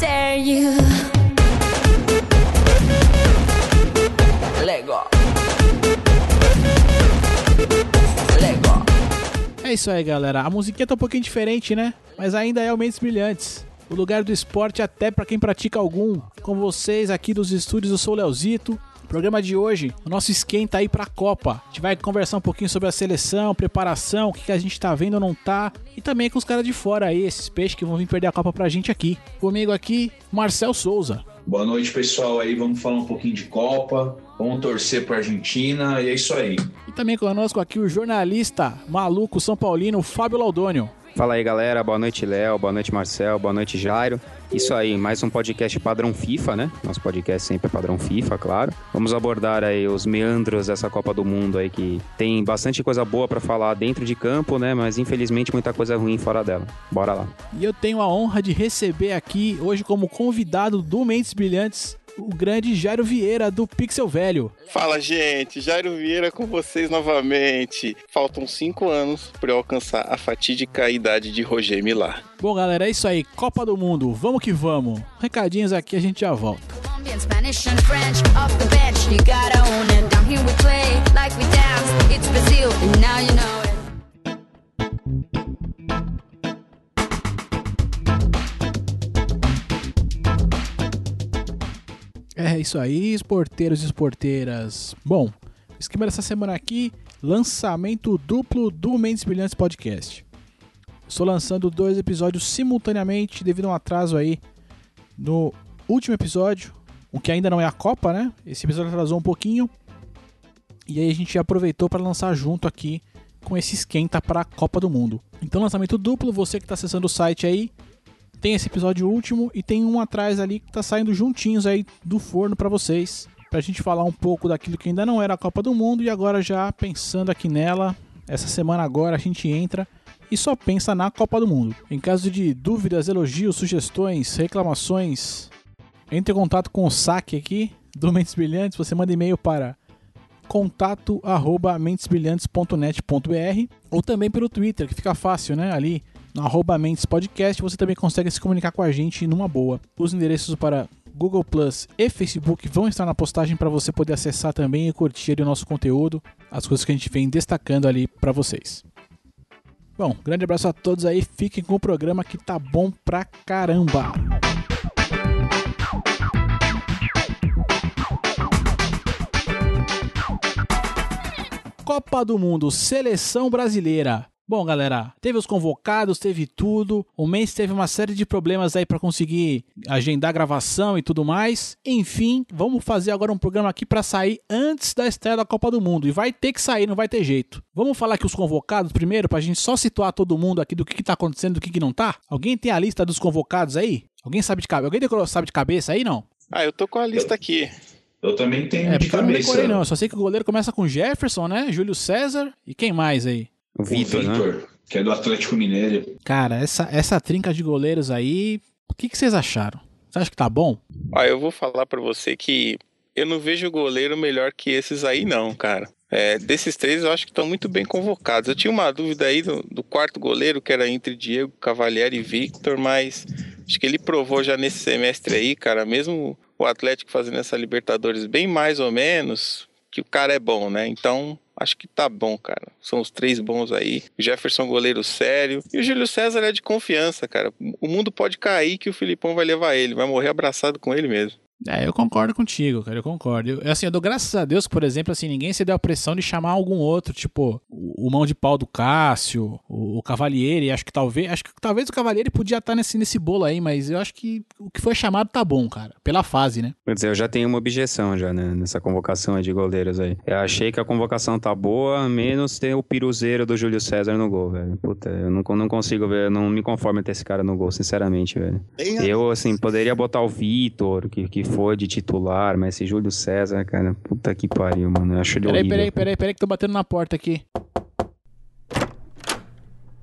dare you. Lego. Lego. É isso aí, galera. A musiquinha tá um pouquinho diferente, né? Mas ainda é o Mentes Brilhantes. O lugar do esporte até pra quem pratica algum. Com vocês aqui dos estúdios, eu sou o Leozito. Programa de hoje, o nosso esquenta aí pra Copa. A gente vai conversar um pouquinho sobre a seleção, preparação, o que, que a gente tá vendo ou não tá. E também com os caras de fora aí, esses peixes que vão vir perder a Copa pra gente aqui. Comigo aqui, Marcel Souza. Boa noite, pessoal. Aí vamos falar um pouquinho de Copa, vamos torcer para Argentina e é isso aí. E também conosco aqui o jornalista maluco São Paulino, Fábio Laudônio. Fala aí, galera. Boa noite, Léo. Boa noite, Marcel. Boa noite, Jairo. Isso aí, mais um podcast padrão FIFA, né? Nosso podcast sempre é padrão FIFA, claro. Vamos abordar aí os meandros dessa Copa do Mundo aí que tem bastante coisa boa para falar dentro de campo, né? Mas infelizmente muita coisa ruim fora dela. Bora lá. E eu tenho a honra de receber aqui hoje como convidado do Mentes Brilhantes o grande Jairo Vieira do Pixel Velho. Fala, gente. Jairo Vieira com vocês novamente. Faltam cinco anos para eu alcançar a fatídica idade de Roger Millar. Bom, galera, é isso aí. Copa do Mundo. Vamos que vamos. Recadinhos aqui, a gente já volta. Colombian, É isso aí, esporteiros e esporteiras. Bom, esquema dessa semana aqui, lançamento duplo do Mentes Brilhantes Podcast. Estou lançando dois episódios simultaneamente devido a um atraso aí no último episódio, o que ainda não é a Copa, né? Esse episódio atrasou um pouquinho. E aí a gente aproveitou para lançar junto aqui com esse esquenta para a Copa do Mundo. Então lançamento duplo, você que está acessando o site aí, tem esse episódio último e tem um atrás ali que tá saindo juntinhos aí do forno para vocês, pra gente falar um pouco daquilo que ainda não era a Copa do Mundo e agora já pensando aqui nela, essa semana agora a gente entra e só pensa na Copa do Mundo. Em caso de dúvidas, elogios, sugestões, reclamações, entre em contato com o saque aqui do Mentes Brilhantes, você manda e-mail para contato arroba mentesbrilhantes.net.br ou também pelo Twitter, que fica fácil, né? Ali no arroba Mentes Podcast, você também consegue se comunicar com a gente numa boa. Os endereços para Google Plus e Facebook vão estar na postagem para você poder acessar também e curtir o nosso conteúdo, as coisas que a gente vem destacando ali para vocês. Bom, grande abraço a todos aí, fiquem com o programa que tá bom pra caramba. Copa do Mundo, seleção brasileira. Bom, galera, teve os convocados, teve tudo. O mês teve uma série de problemas aí para conseguir agendar gravação e tudo mais. Enfim, vamos fazer agora um programa aqui para sair antes da estreia da Copa do Mundo. E vai ter que sair, não vai ter jeito. Vamos falar aqui os convocados primeiro, pra gente só situar todo mundo aqui do que, que tá acontecendo, do que, que não tá? Alguém tem a lista dos convocados aí? Alguém sabe de cabeça? Alguém decorou, sabe de cabeça aí, não? Ah, eu tô com a lista aqui. Eu também tenho É, de porque eu não cabeça. decorei não. Eu só sei que o goleiro começa com Jefferson, né? Júlio César e quem mais aí? O Vitor, né? Que é do Atlético Mineiro. Cara, essa, essa trinca de goleiros aí, o que, que vocês acharam? Você acha que tá bom? Ó, eu vou falar pra você que eu não vejo goleiro melhor que esses aí, não, cara. É, desses três, eu acho que estão muito bem convocados. Eu tinha uma dúvida aí do, do quarto goleiro, que era entre Diego Cavalieri e Victor, mas acho que ele provou já nesse semestre aí, cara, mesmo o Atlético fazendo essa Libertadores bem mais ou menos, que o cara é bom, né? Então, acho que tá bom, cara. São os três bons aí. Jefferson, goleiro sério. E o Júlio César é de confiança, cara. O mundo pode cair que o Filipão vai levar ele, vai morrer abraçado com ele mesmo. É, eu concordo contigo, cara, eu concordo. Eu, assim, eu dou graças a Deus que, por exemplo, assim, ninguém se deu a pressão de chamar algum outro, tipo, o, o mão de pau do Cássio, o, o Cavalieri, acho que talvez, acho que talvez o Cavalieri podia estar nesse, nesse bolo aí, mas eu acho que o que foi chamado tá bom, cara, pela fase, né? Quer dizer, eu já tenho uma objeção já, né, nessa convocação aí de goleiros aí. Eu achei que a convocação tá boa, menos ter o piruzeiro do Júlio César no gol, velho. Puta, eu não, não consigo ver, eu não me conformo em ter esse cara no gol, sinceramente, velho. Eu, assim, poderia botar o Vitor, que, que foi de titular, mas esse Júlio César, cara, puta que pariu, mano. Eu acho ele Peraí, horrível. peraí, peraí, peraí, que tô batendo na porta aqui.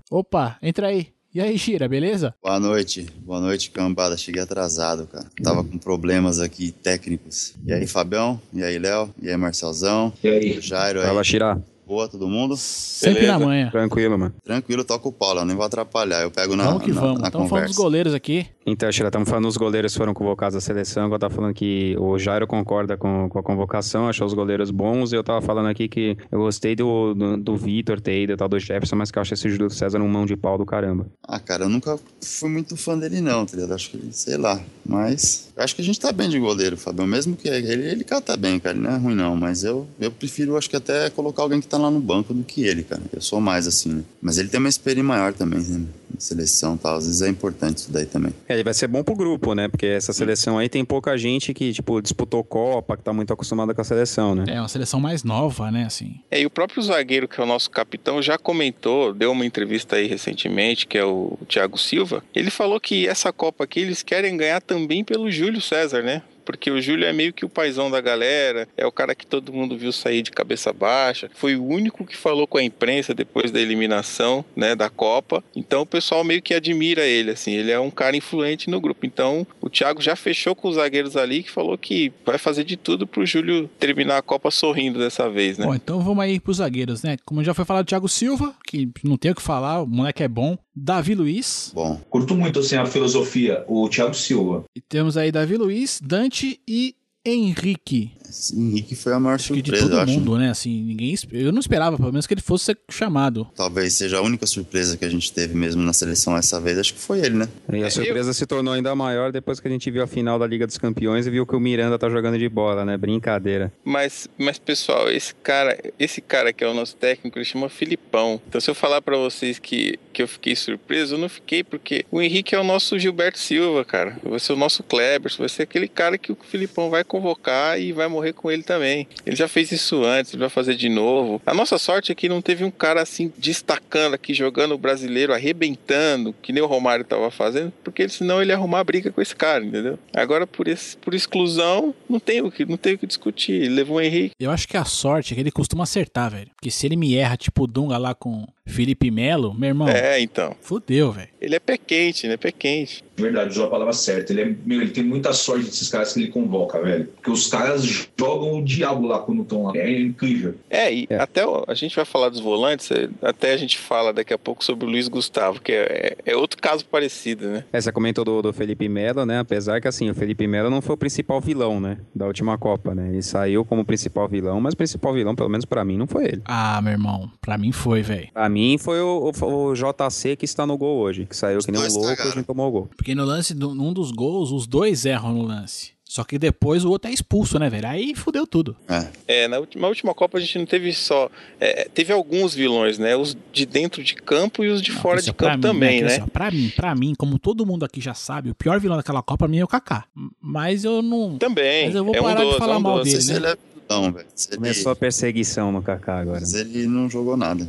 Opa, entra aí. E aí, Shira, beleza? Boa noite, boa noite, cambada. Cheguei atrasado, cara. Tava com problemas aqui técnicos. E aí, Fabião? E aí, Léo? E aí, Marcelzão? E aí? Jairo aí? Fala, Xirá. Boa, todo mundo? Sempre Beleza. na manhã. Tranquilo, mano. Tranquilo, toca o pau, Léo. Nem vou atrapalhar. Eu pego na, Vamos que na, vamos. na Estamos falando dos conversa. goleiros aqui. Então, Sheila, estamos falando os goleiros foram convocados à seleção, eu tava falando que o Jairo concorda com, com a convocação, achou os goleiros bons, eu tava falando aqui que eu gostei do, do, do Vitor ter tal, do Jefferson, mas que eu acho esse Júlio César um mão de pau do caramba. Ah, cara, eu nunca fui muito fã dele não, tá ligado? Acho que sei lá, mas eu acho que a gente tá bem de goleiro, Fabião, mesmo que ele, ele cata bem, cara, ele não é ruim não, mas eu, eu prefiro, acho que até colocar alguém que tá lá no banco do que ele, cara, eu sou mais assim, né? Mas ele tem uma experiência maior também, né? Seleção e tal, às vezes é importante isso daí também. É, ele vai ser bom pro grupo, né? Porque essa seleção aí tem pouca gente que, tipo, disputou Copa, que tá muito acostumada com a seleção, né? É uma seleção mais nova, né, assim. É, e o próprio zagueiro, que é o nosso capitão, já comentou, deu uma entrevista aí recentemente, que é o Thiago Silva. Ele falou que essa Copa aqui eles querem ganhar também pelo Júlio César, né? Porque o Júlio é meio que o paizão da galera, é o cara que todo mundo viu sair de cabeça baixa. Foi o único que falou com a imprensa depois da eliminação, né, da Copa. Então o pessoal meio que admira ele, assim. Ele é um cara influente no grupo. Então o Thiago já fechou com os zagueiros ali, que falou que vai fazer de tudo pro Júlio terminar a Copa sorrindo dessa vez, né? Bom, então vamos aí pros zagueiros, né? Como já foi falado, Thiago Silva, que não tem o que falar, o moleque é bom. Davi Luiz. Bom, Curto muito assim a filosofia, o Thiago Silva. E temos aí Davi Luiz, Dante e Henrique. Esse Henrique foi a maior Acho que de surpresa, eu todo acho. mundo, né? Assim, ninguém. Eu não esperava, pelo menos, que ele fosse ser chamado. Talvez seja a única surpresa que a gente teve mesmo na seleção essa vez, acho que foi ele, né? E a surpresa se tornou ainda maior depois que a gente viu a final da Liga dos Campeões e viu que o Miranda tá jogando de bola, né? Brincadeira. Mas, mas pessoal, esse cara, esse cara que é o nosso técnico, ele chama Filipão. Então se eu falar pra vocês que, que eu fiquei surpreso, eu não fiquei porque o Henrique é o nosso Gilberto Silva, cara. Vai ser o nosso Kleber, vai ser aquele cara que o Filipão vai convocar e vai morrer com ele também. Ele já fez isso antes, ele vai fazer de novo. A nossa sorte é que não teve um cara assim destacando aqui, jogando o brasileiro, arrebentando, que nem o Romário tava fazendo, porque senão ele ia arrumar briga com esse cara, entendeu? Agora por esse, por exclusão, não tem o que, não tem o que discutir. Ele levou o Henrique Eu acho que a sorte é que ele costuma acertar, velho. Porque se ele me erra, tipo o Dunga lá com Felipe Melo, meu irmão, É, então. fudeu, velho. Ele é pé quente, né? Pé quente. Verdade, usou a palavra certa. Ele, é, meu, ele tem muita sorte desses caras que ele convoca, velho. Porque os caras jogam o diabo lá quando estão lá. É incrível. É, e É. até a gente vai falar dos volantes, é, até a gente fala daqui a pouco sobre o Luiz Gustavo, que é, é outro caso parecido, né? É, você comentou do, do Felipe Melo, né? Apesar que, assim, o Felipe Melo não foi o principal vilão, né? Da última Copa, né? Ele saiu como principal vilão, mas o principal vilão, pelo menos pra mim, não foi ele. Ah, meu irmão, pra mim foi, velho. Pra mim foi o, o- o JC que está no gol hoje, que saiu que nem um louco e a gente tomou o gol. Porque no lance, do- num dos gols, os dois erram no lance. Só que depois o outro é expulso, né, velho? Aí fudeu tudo. É. É, na última, na última Copa a gente não teve só. é, teve alguns vilões, né? Os de dentro de campo e os de Não, fora de campo mim, também, né? assim, ó, pra mim, pra mim, como todo mundo aqui já sabe, o pior vilão daquela Copa pra mim é o Kaká. Mas eu não. Também. Mas eu vou é um parar de doce, falar é um mal doce. dele, Se né? ele é vilão, velho. Se ele, Começou a perseguição no Kaká agora. mas ele não jogou nada.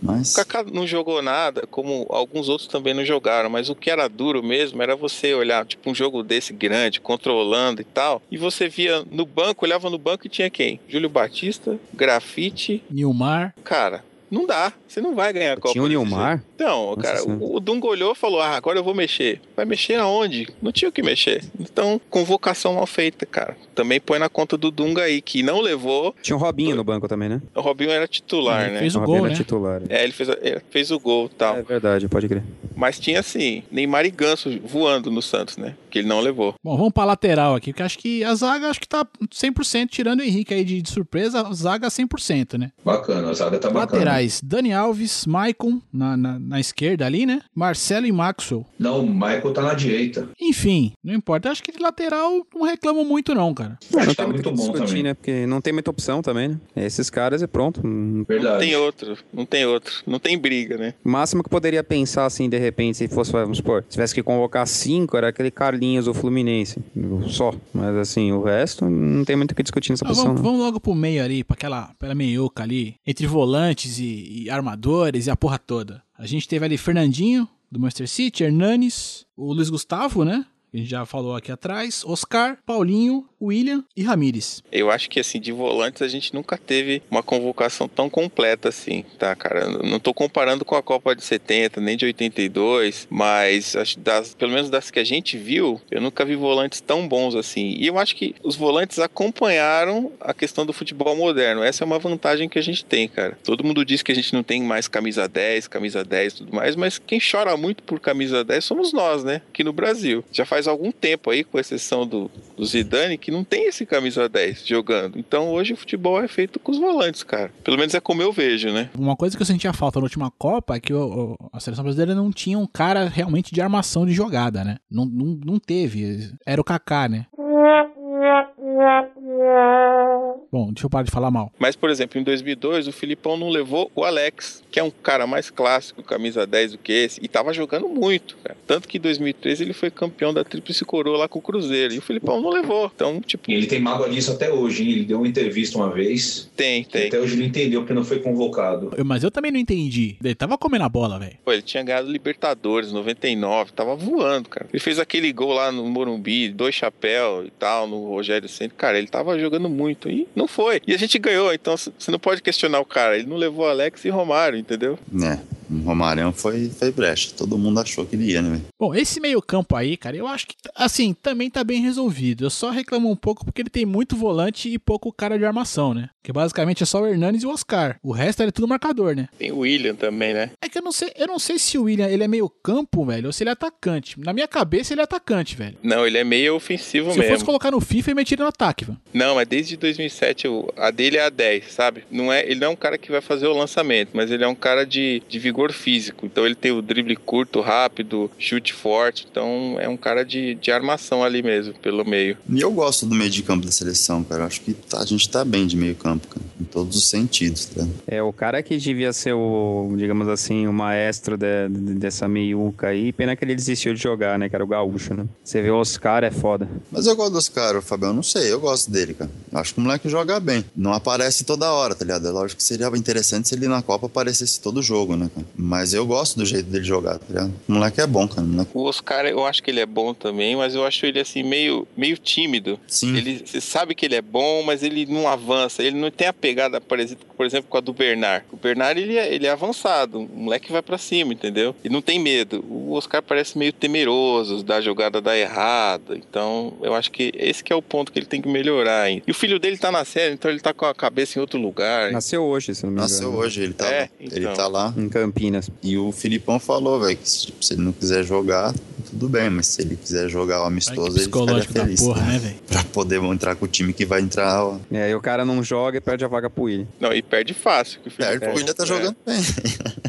Mas. O Kaká não jogou nada, como alguns outros também não jogaram, mas o que era duro mesmo era você olhar, tipo, um jogo desse grande, controlando e tal, e você via no banco, olhava no banco e tinha quem? Júlio Batista, Grafite, Nilmar. cara. Não dá, você não vai ganhar a Copa. Tinha o Nilmar? Então, Nossa cara, Senhora. o, o Dunga olhou e falou: Ah, agora eu vou mexer. Vai mexer aonde? Não tinha o que mexer. Então, convocação mal feita, cara. Também põe na conta do Dunga aí, que não levou. Tinha o Robinho no banco também, né? O Robinho era titular, Ele né? fez o Robinho gol, era né? titular. É, ele fez, ele fez o gol e tal. É verdade, pode crer. Mas tinha assim, Neymar e Ganso voando no Santos, né? Que ele não levou. Bom, vamos pra lateral aqui, porque acho que a zaga acho que tá 100%, tirando o Henrique aí de, de surpresa, a zaga 100%, né? Bacana, a zaga tá bacana. Laterais, Dani Alves, Maicon na, na, na esquerda ali, né? Marcelo e Maxwell. Não, o Michael tá na direita. Enfim, não importa. Acho que de lateral não reclamo muito, não, cara. Acho não que tá tem muito bom discutir, também. né? Porque não tem muita opção também, né? Esses caras é pronto. Hum, Não Verdade. tem outro, não tem outro. Não tem briga, né? O máximo que poderia pensar, assim, de repente, se fosse, vamos supor, se tivesse que convocar cinco, era aquele Carlinhos do Fluminense. Só. Mas, assim, o resto não tem muito o que discutir nessa Ah, posição. vamos, não. vamos logo pro meio ali, pra aquela, pra meiuca ali, entre volantes e, e armadores e a porra toda. A gente teve ali Fernandinho, do Manchester City, Hernanes, o Luiz Gustavo, né? A gente já falou aqui atrás, Oscar, Paulinho, William e Ramires. Eu acho que, assim, de volantes a gente nunca teve uma convocação tão completa assim, tá, cara? Não tô comparando com a Copa de 70, nem de 82, mas acho das, pelo menos das que a gente viu, eu nunca vi volantes tão bons assim. E eu acho que os volantes acompanharam a questão do futebol moderno. Essa é uma vantagem que a gente tem, cara. Todo mundo diz que a gente não tem mais camisa 10, camisa 10 e tudo mais, mas quem chora muito por camisa 10 somos nós, né? Aqui no Brasil. Já faz algum tempo aí, com exceção do, do Zidane, que não tem esse camisa 10 jogando. Então hoje o futebol é feito com os volantes, cara. Pelo menos é como eu vejo, né? Uma coisa que eu sentia falta na última Copa é que o- o- a seleção brasileira não tinha um cara realmente de armação de jogada, né? Não, não, não teve. Era o Kaká, né? Bom, deixa eu parar de falar mal. Mas, por exemplo, em 2002, o Filipão não levou o Alex, que é um cara mais clássico, camisa 10 do que esse, e tava jogando muito, cara. Tanto que em 2013 ele foi campeão da Tríplice Coroa lá com o Cruzeiro, e o Filipão não levou. Então, tipo, E ele tem mágoa disso até hoje, hein? Ele deu uma entrevista uma vez. tem, tem. Até hoje ele não entendeu porque não foi convocado. Eu- mas eu também não entendi. Ele tava comendo a bola, velho. Pô, ele tinha ganhado Libertadores 99, tava voando, cara. Ele fez aquele gol lá no Morumbi, dois chapéus e tal, no Rogério Centro. Cara, ele tava jogando muito e não foi. E a gente ganhou, então você não pode questionar o cara. Ele não levou Alex e Romário, entendeu? É, o Romarão foi, foi brecha. Todo mundo achou que ele ia, né? Bom, esse meio-campo aí, cara, eu acho que, assim, também tá bem resolvido. Eu só reclamo um pouco porque ele tem muito volante e pouco cara de armação, né? Que basicamente é só o Hernanes e o Oscar. O resto é tudo marcador, né? Tem o William também, né? É que eu não sei, eu não sei se o William ele é meio-campo, velho, ou se ele é atacante. Na minha cabeça ele é atacante, velho. Não, ele é meio ofensivo Se eu mesmo. fosse colocar no FIFA, ele metia ele no ataque, velho. Não, mas desde 2007 o- a dele é a 10, sabe? Não é, ele não é um cara que vai fazer o lançamento, mas ele é um cara de, de vigor físico. Então ele tem o drible curto, rápido, chute forte. Então é um cara de, de armação ali mesmo, pelo meio. E eu gosto do meio de campo da seleção, cara. Acho que tá- a gente tá bem de meio campo, cara. Em todos os sentidos, tá? É, o cara que devia ser o, digamos assim, o maestro de- de- dessa meiuca aí, pena que ele desistiu de jogar, né? Que era o gaúcho, né? Você vê o Oscar, é foda. Mas eu gosto dos caras, Fabião. Não sei, eu gosto dele, cara. Acho que o moleque joga bem. Não aparece toda hora, tá ligado? É lógico que seria interessante se ele na Copa aparecesse todo jogo, né, cara? Mas eu gosto do jeito dele jogar, tá ligado? O moleque é bom, cara. O moleque... O Oscar, eu acho que ele é bom também, mas eu acho ele assim meio, meio tímido. Sim. Ele, você sabe que ele é bom, mas ele não avança. Ele não tem a pegada parecida, por exemplo, com a do Bernard. O Bernard, ele é, ele é avançado. O moleque vai pra cima, entendeu? E não tem medo. O Oscar parece meio temeroso da jogada dar errada. Então, eu acho que esse que é o ponto que ele tem que melhorar ainda. E o filho dele tá na série, então ele tá com a cabeça em outro lugar. Nasceu hoje, se não me engano. Nasceu hoje, ele tá, É, ele então. tá lá. Em Campinas. E o Filipão falou, velho, que tipo, se ele não quiser jogar, tudo bem, mas se ele quiser jogar o amistoso, ele ficaria da feliz. porra, tá? né, velho? Pra poder entrar com o time que vai entrar. Ó. É, e o cara não joga e perde a vaga pro William. Não, e perde fácil. Que o É, dele- o William tá É. jogando bem.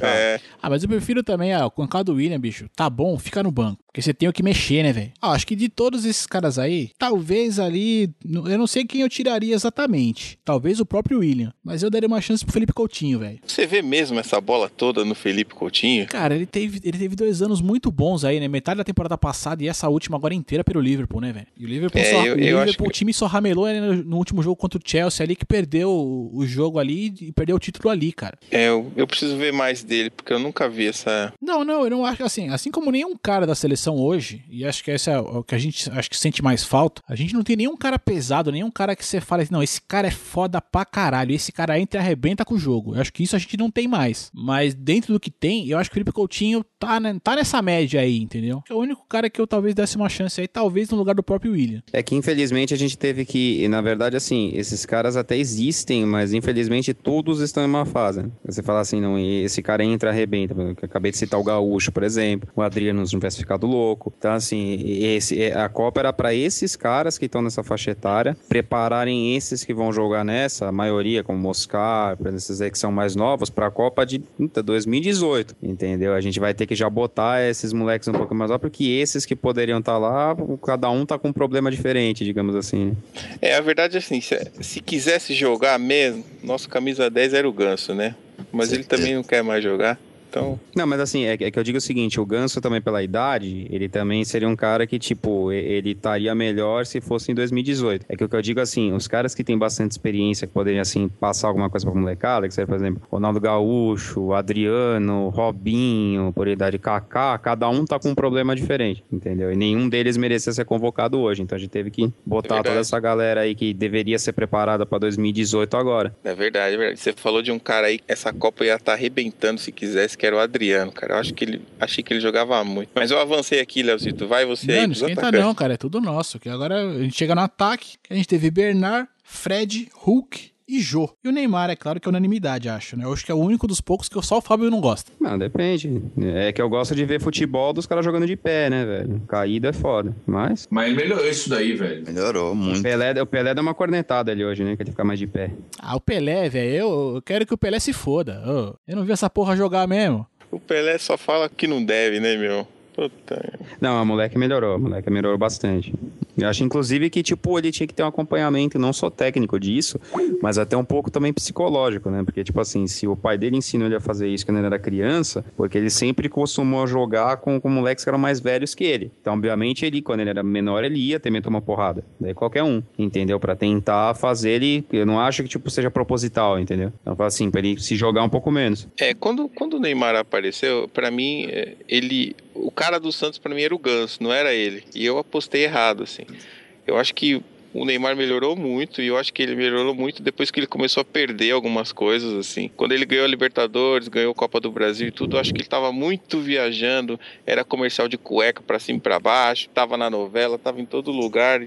É, Ah, mas eu prefiro também, ah, com o cara do William, bicho. Tá bom, fica no banco. Porque você tem o que mexer, né, velho? Ah, acho que de todos esses caras aí, talvez ali. Eu não sei quem eu tiraria exatamente. Talvez o próprio William. Mas eu daria uma chance pro Felipe Coutinho, velho. Você vê mesmo essa bola toda no Felipe Coutinho? Cara, ele teve, ele teve dois anos muito bons aí, né? Metade da temporada passada e essa última agora inteira pelo Liverpool, né, velho? E o Liverpool, É, só, eu- o, eu acho Liverpool que- o time só ramelou né, no, último jogo contra o Chelsea ali, que perdeu o, o jogo ali e perdeu o título ali, cara. É, eu, eu preciso ver mais dele, porque eu nunca vi essa. Não, não, eu não acho assim, assim como nenhum cara da seleção hoje, e acho que esse é o que a gente acho que sente mais falta, a gente não tem nenhum cara pesado, nenhum cara que você fala assim, não, esse cara é foda pra caralho, esse cara entra e arrebenta com o jogo. Eu acho que isso a gente não tem mais. Mas dentro do que tem, eu acho que o Felipe Coutinho tá, né, tá nessa média aí, entendeu? É o único cara que eu talvez desse uma chance aí, talvez no lugar do próprio William. É que infelizmente a gente teve que, e, na verdade, assim, esses caras até existem, mas infelizmente todos estão em uma fase. Você fala assim, não, e esse cara entra, arrebenta. Eu acabei de citar o Gaúcho, por exemplo, o Adriano não tivesse ficado louco. Então, assim, esse, é- a Copa era para esses caras que estão nessa faixa etária prepararem esses que vão jogar nessa, a maioria, como Moscar, esses aí que são mais novos, para a Copa de puta, 2018, entendeu? A gente vai ter que já botar esses moleques um pouco mais lá, porque esses que poderiam estar lá, cada um tá com um problema diferente, digamos assim. É, a verdade é assim, se, se quisesse jogar mesmo, nosso camisa 10 era o Ganso, né? Mas ele também não quer mais jogar. Então, Não, mas assim, é, que- é que eu digo o seguinte, o Ganso também pela idade, ele também seria um cara que, tipo, ele estaria melhor se fosse em 2018. É que o que eu digo assim, os caras que têm bastante experiência, que poderiam, assim, passar alguma coisa pra molecada, que seria, por exemplo, Ronaldo Gaúcho, Adriano, Robinho, por idade Kaká, cada um tá com um problema diferente, entendeu? E nenhum deles merecia ser convocado hoje, então a gente teve que botar verdade. toda essa galera aí que deveria ser preparada pra 2018 agora. é verdade, é verdade. Você falou de um cara aí, essa Copa ia estar arrebentando se quisesse, que era o Adriano, cara. Eu acho que ele, achei que ele jogava muito. Mas eu avancei aqui, Leozito. Vai você aí Não, não pros esquenta atacantes. não, cara. É tudo nosso. Que agora a gente chega no ataque, que a gente teve Bernard, Fred, Hulk e Jô. E o Neymar, é claro que é unanimidade, acho, né? Eu acho que é o único dos poucos que só o Fábio não gosta. Não, depende. É que eu gosto de ver futebol dos caras jogando de pé, né, velho? Caída é foda. Mas. Mas ele melhorou isso daí, velho. Melhorou O muito. Pelé, o Pelé deu uma cornetada ali hoje, né? Que ele fica mais de pé. Ah, o Pelé, velho, eu, eu quero que o Pelé se foda. Eu não vi essa porra jogar mesmo. O Pelé só fala que não deve, né, meu? Puta. Não, a moleque melhorou. A moleque melhorou bastante. Eu acho, inclusive, que, tipo, ele tinha que ter um acompanhamento não só técnico disso, mas até um pouco também psicológico, né? Porque, tipo assim, se o pai dele ensinou ele a fazer isso quando ele era criança, porque ele sempre costumou jogar com, com moleques que eram mais velhos que ele. Então, obviamente, ele, quando ele era menor, ele ia também tomar porrada. Daí qualquer um, entendeu? Pra tentar fazer ele. Eu não acho que, tipo, seja proposital, entendeu? Então, assim, pra ele se jogar um pouco menos. É, quando, quando o Neymar apareceu, pra mim, é, ele. O cara do Santos, pra mim, era o Ganso, não era ele. E eu apostei errado, assim. Eu acho que o Neymar melhorou muito e eu acho que ele melhorou muito depois que ele começou a perder algumas coisas, assim. Quando ele ganhou a Libertadores, ganhou a Copa do Brasil e tudo, eu acho que ele tava muito viajando, era comercial de cueca pra cima e pra baixo, tava na novela, tava em todo lugar.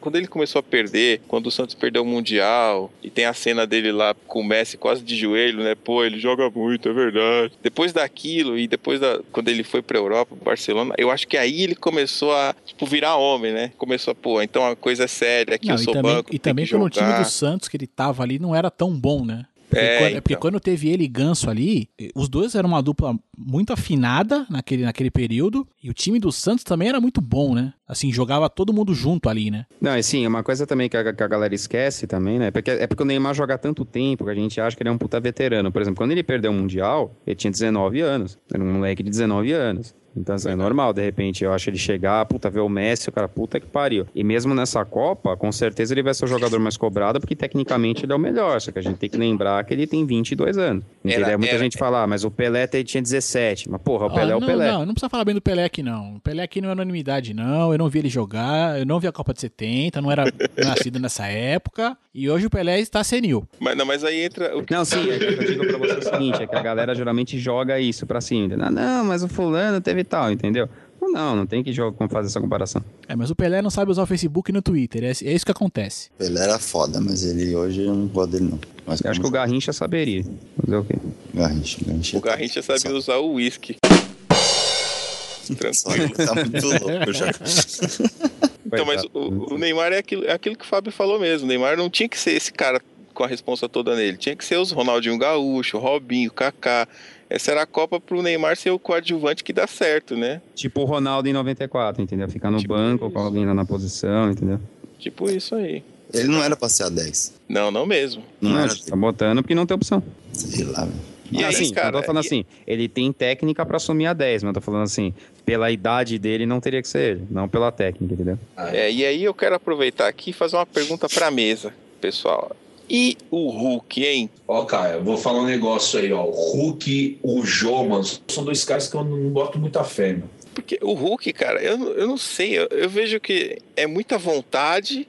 Quando ele começou a perder, quando o Santos perdeu o Mundial, e tem a cena dele lá com o Messi quase de joelho, né? Pô, ele joga muito, é verdade. Depois daquilo e depois da quando ele foi pra Europa, Barcelona, eu acho que aí ele começou a, tipo, virar homem, né? Começou a, pô, então a coisa é séria, aqui Não, eu e também, banco, e também pelo time jogar. do Santos que ele tava ali não era tão bom, né? Porque, É, quando, é porque então. quando teve ele e Ganso ali, os dois eram uma dupla muito afinada naquele, naquele período. E o time do Santos também era muito bom, né? Assim, jogava todo mundo junto ali, né? Não, e sim, uma coisa também que a, que a galera esquece também, né? Porque, é porque o Neymar joga há tanto tempo que a gente acha que ele é um puta veterano. Por exemplo, quando ele perdeu o Mundial, ele tinha 19 anos. Era um moleque de 19 anos. Então, assim, é normal, de repente, eu acho ele chegar, puta, ver o Messi, o cara, puta que pariu. E mesmo nessa Copa, com certeza ele vai ser o jogador mais cobrado, porque tecnicamente ele é o melhor. Só que a gente tem que lembrar que ele tem 22 anos. Entendeu? Era- Muita era- gente fala, ah, mas o Pelé te- tinha 17. Mas, porra, o Ó, Pelé é o não, Pelé. Não, não precisa falar bem do Pelé aqui, não. O Pelé aqui não é unanimidade, não. Eu não vi ele jogar, eu não vi a Copa de 70, não era nascido nessa época. E hoje o Pelé está senil. Mas, não, mas aí entra. Não, sim, é que eu digo pra você o seguinte, é que a galera geralmente joga isso pra cima. Ah, não, mas o fulano teve tal, entendeu? Não, Não, não tem que jogar, como fazer essa comparação. É, mas o Pelé não sabe usar o Facebook e no Twitter. É, é isso que acontece. Ele era foda, mas ele hoje eu não gosto dele não. Mas Eu acho que o Garrincha saberia. Fazer o quê? Garrincha, Garrincha. o Garrincha sabia usar o uísque. Tá muito louco já. Então, mas o, o Neymar é aquilo, é aquilo que o Fábio falou mesmo. O Neymar não tinha que ser esse cara com a responsa toda nele. Tinha que ser os Ronaldinho Gaúcho, Robinho, Kaká. Essa era a Copa pro Neymar ser o coadjuvante que dá certo, né? Tipo o Ronaldo em 94, entendeu? Ficar no Tipo banco isso. com alguém lá na posição, entendeu? Tipo isso aí. Ele não era pra ser a 10. Não, não mesmo. Não, Não, era, tá botando porque não tem opção. sei lá, velho. E aí, assim, cara, eu tô falando e- assim, ele tem técnica pra assumir a 10, mas eu tô falando assim, pela idade dele não teria que ser ele, não pela técnica, entendeu? É, e aí eu quero aproveitar aqui e fazer uma pergunta pra mesa, pessoal. E o Hulk, hein? Ó, cara, eu vou falar um negócio aí, ó. O Hulk, o Jô, mano, são dois caras que eu não boto muita fé, mano. Porque o Hulk, cara, eu, não- eu não sei, eu, eu vejo que é muita vontade,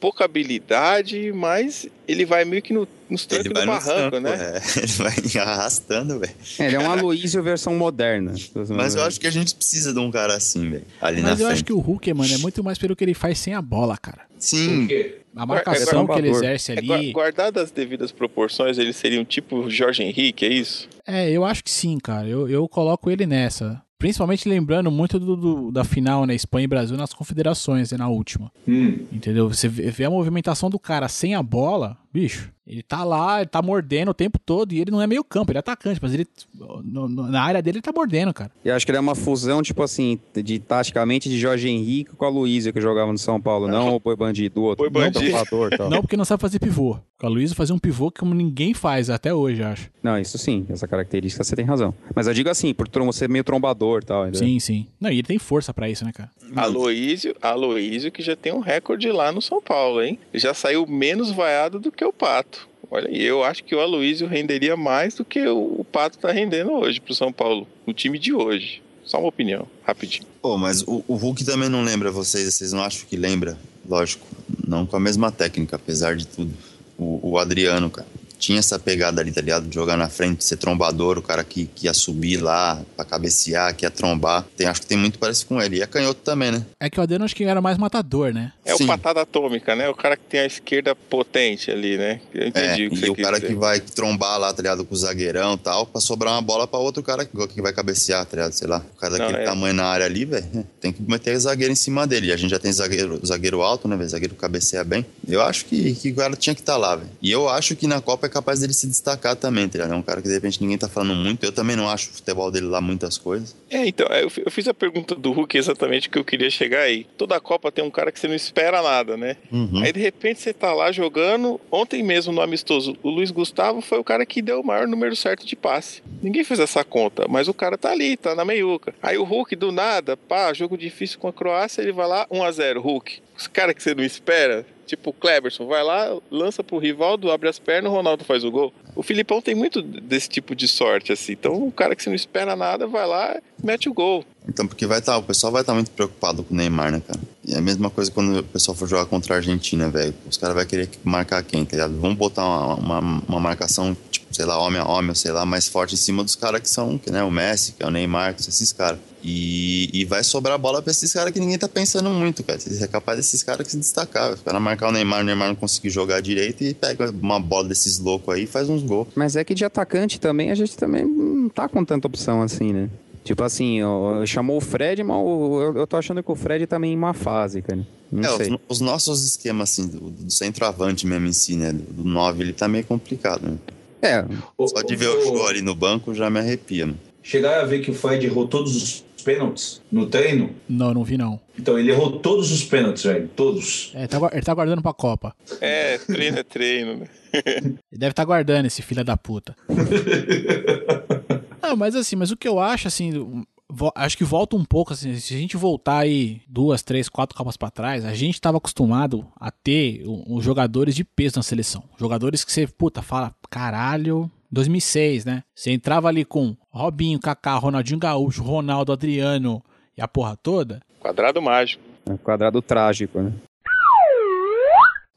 pouca habilidade, mas ele vai meio que no, nos trancos do no barranco, campo, né? é. Ele vai arrastando, velho. É, ele é um Aloysio versão moderna. Mas eu acho que a gente precisa de um cara assim, velho. Ali na Mas eu frente. acho que o Hulk, mano, é muito mais pelo que ele faz sem a bola, cara. Sim, Por quê? A marcação é que ele exerce É, ali. guardadas as devidas proporções, ele seria um tipo Jorge Henrique, é isso? É, eu acho que sim, cara. Eu, eu coloco ele nessa. Principalmente lembrando muito do, do- da final, né? Espanha e Brasil nas confederações, né, na última. Hum, Entendeu? Você vê vê a movimentação do cara sem a bola. Bicho, ele tá lá, ele tá mordendo o tempo todo e ele não é meio campo, ele é atacante, mas ele no- no- na área dele ele tá mordendo, cara. E acho que ele é uma fusão, tipo assim, de taticamente de Jorge Henrique com a Luísa que jogava no São Paulo, não o Boi Bandido, o outro. Boi Bandido. Não, tal. Não porque não sabe fazer pivô. O Aloysio fazia um pivô que como ninguém faz até hoje, eu acho. Não, isso sim, essa característica você tem razão. Mas eu digo assim, por ser meio trombador e tal. entendeu? Sim, sim. Não, e ele tem força pra isso, né, cara? Aloísio, Aloísio que já tem um recorde lá no São Paulo, hein? Ele já saiu menos vaiado do que o Pato. Olha, eu acho que o Aloísio renderia mais do que o, o Pato tá rendendo hoje pro São Paulo, no time de hoje. Só uma opinião, rapidinho. Pô, mas o, o Hulk também não lembra vocês, vocês não acham que lembra? Lógico, não com a mesma técnica, apesar de tudo. O, o Adriano, cara, tinha essa pegada ali, tá ligado? De jogar na frente, ser trombador, o cara que, que ia subir lá pra cabecear, que ia trombar. Tem, acho que tem muito parecido com ele. E é canhoto também, né? É que o Adriano acho que era mais matador, né? É Sim. o patada atômica, né? O cara que tem a esquerda potente ali, né? Eu É, entendi o que e você o quis cara dizer. que vai trombar lá, tá ligado? Com o zagueirão e tal, pra sobrar uma bola pra outro cara que, que vai cabecear, tá ligado? Sei lá. O cara Não, daquele é. tamanho na área ali, velho, tem que meter zagueiro em cima dele. E a gente já tem zagueiro, zagueiro alto, né, velho? Zagueiro cabeceia bem. Eu acho que, que o cara tinha que estar lá, velho. E eu acho que na Copa é capaz dele se destacar também, tá ligado? É um cara que de repente ninguém tá falando muito. Eu também não acho o futebol dele lá muitas coisas. É, então, eu fi- eu fiz a pergunta do Hulk exatamente que eu queria chegar aí. Toda Copa tem um cara que você não espera nada, né? Uhum. Aí de repente você tá lá jogando. Ontem mesmo no amistoso, o Luiz Gustavo foi o cara que deu o maior número certo de passe. Ninguém fez essa conta, mas o cara tá ali, tá na meiuca. Aí o Hulk do nada, pá, jogo difícil com a Croácia, ele vai lá 1 a 0 Hulk. Os caras que você não espera, tipo o Kleberson, vai lá, lança pro Rivaldo, abre as pernas, o Ronaldo faz o gol. O Filipão tem muito desse tipo de sorte assim. Então o cara que você não espera nada vai lá, mete o gol. Então, porque vai estar, o pessoal vai estar muito preocupado com o Neymar, né, cara? E é a mesma coisa quando o pessoal for jogar contra a Argentina, velho. Os caras vão querer marcar quem, tá ligado? Vamos botar uma, uma, uma marcação, tipo, sei lá, homem a homem, sei lá, mais forte em cima dos caras que são, que, né, o Messi, que é o Neymar, que são esses caras. E, e vai sobrar bola pra esses caras que ninguém tá pensando muito, cara. É capaz desses caras que se destacar. Os caras marcar o Neymar, o Neymar não conseguir jogar direito e pega uma bola desses loucos aí e faz uns gols. Mas é que de atacante também a gente também não tá com tanta opção assim, né? Tipo assim, ó, chamou o Fred, mas o- eu, eu tô achando que o Fred tá meio em uma fase, cara. Não É, sei. os, os nossos esquemas, assim, do, do centroavante mesmo em si, né? Do 9, ele tá meio complicado, né? É, Só de ver o show ali no banco já me arrepia, mano. Chegar a ver que o Fred errou todos os pênaltis no treino. Não, não vi não. Então, ele errou todos os pênaltis, velho. Todos. É, ele, tá, ele tá guardando pra Copa. É, treino é treino, né? Ele deve estar guardando esse filho da puta. Não, mas assim, mas o que eu acho, assim, acho que volta um pouco, assim, se a gente voltar aí duas, três, quatro Copas pra trás, a gente tava acostumado a ter os jogadores de peso na seleção. Jogadores que você, puta, fala, caralho, 2006, né? Você entrava ali com Robinho, Kaká, Ronaldinho Gaúcho, Ronaldo, Adriano e a porra toda. Quadrado mágico. é um quadrado trágico, né?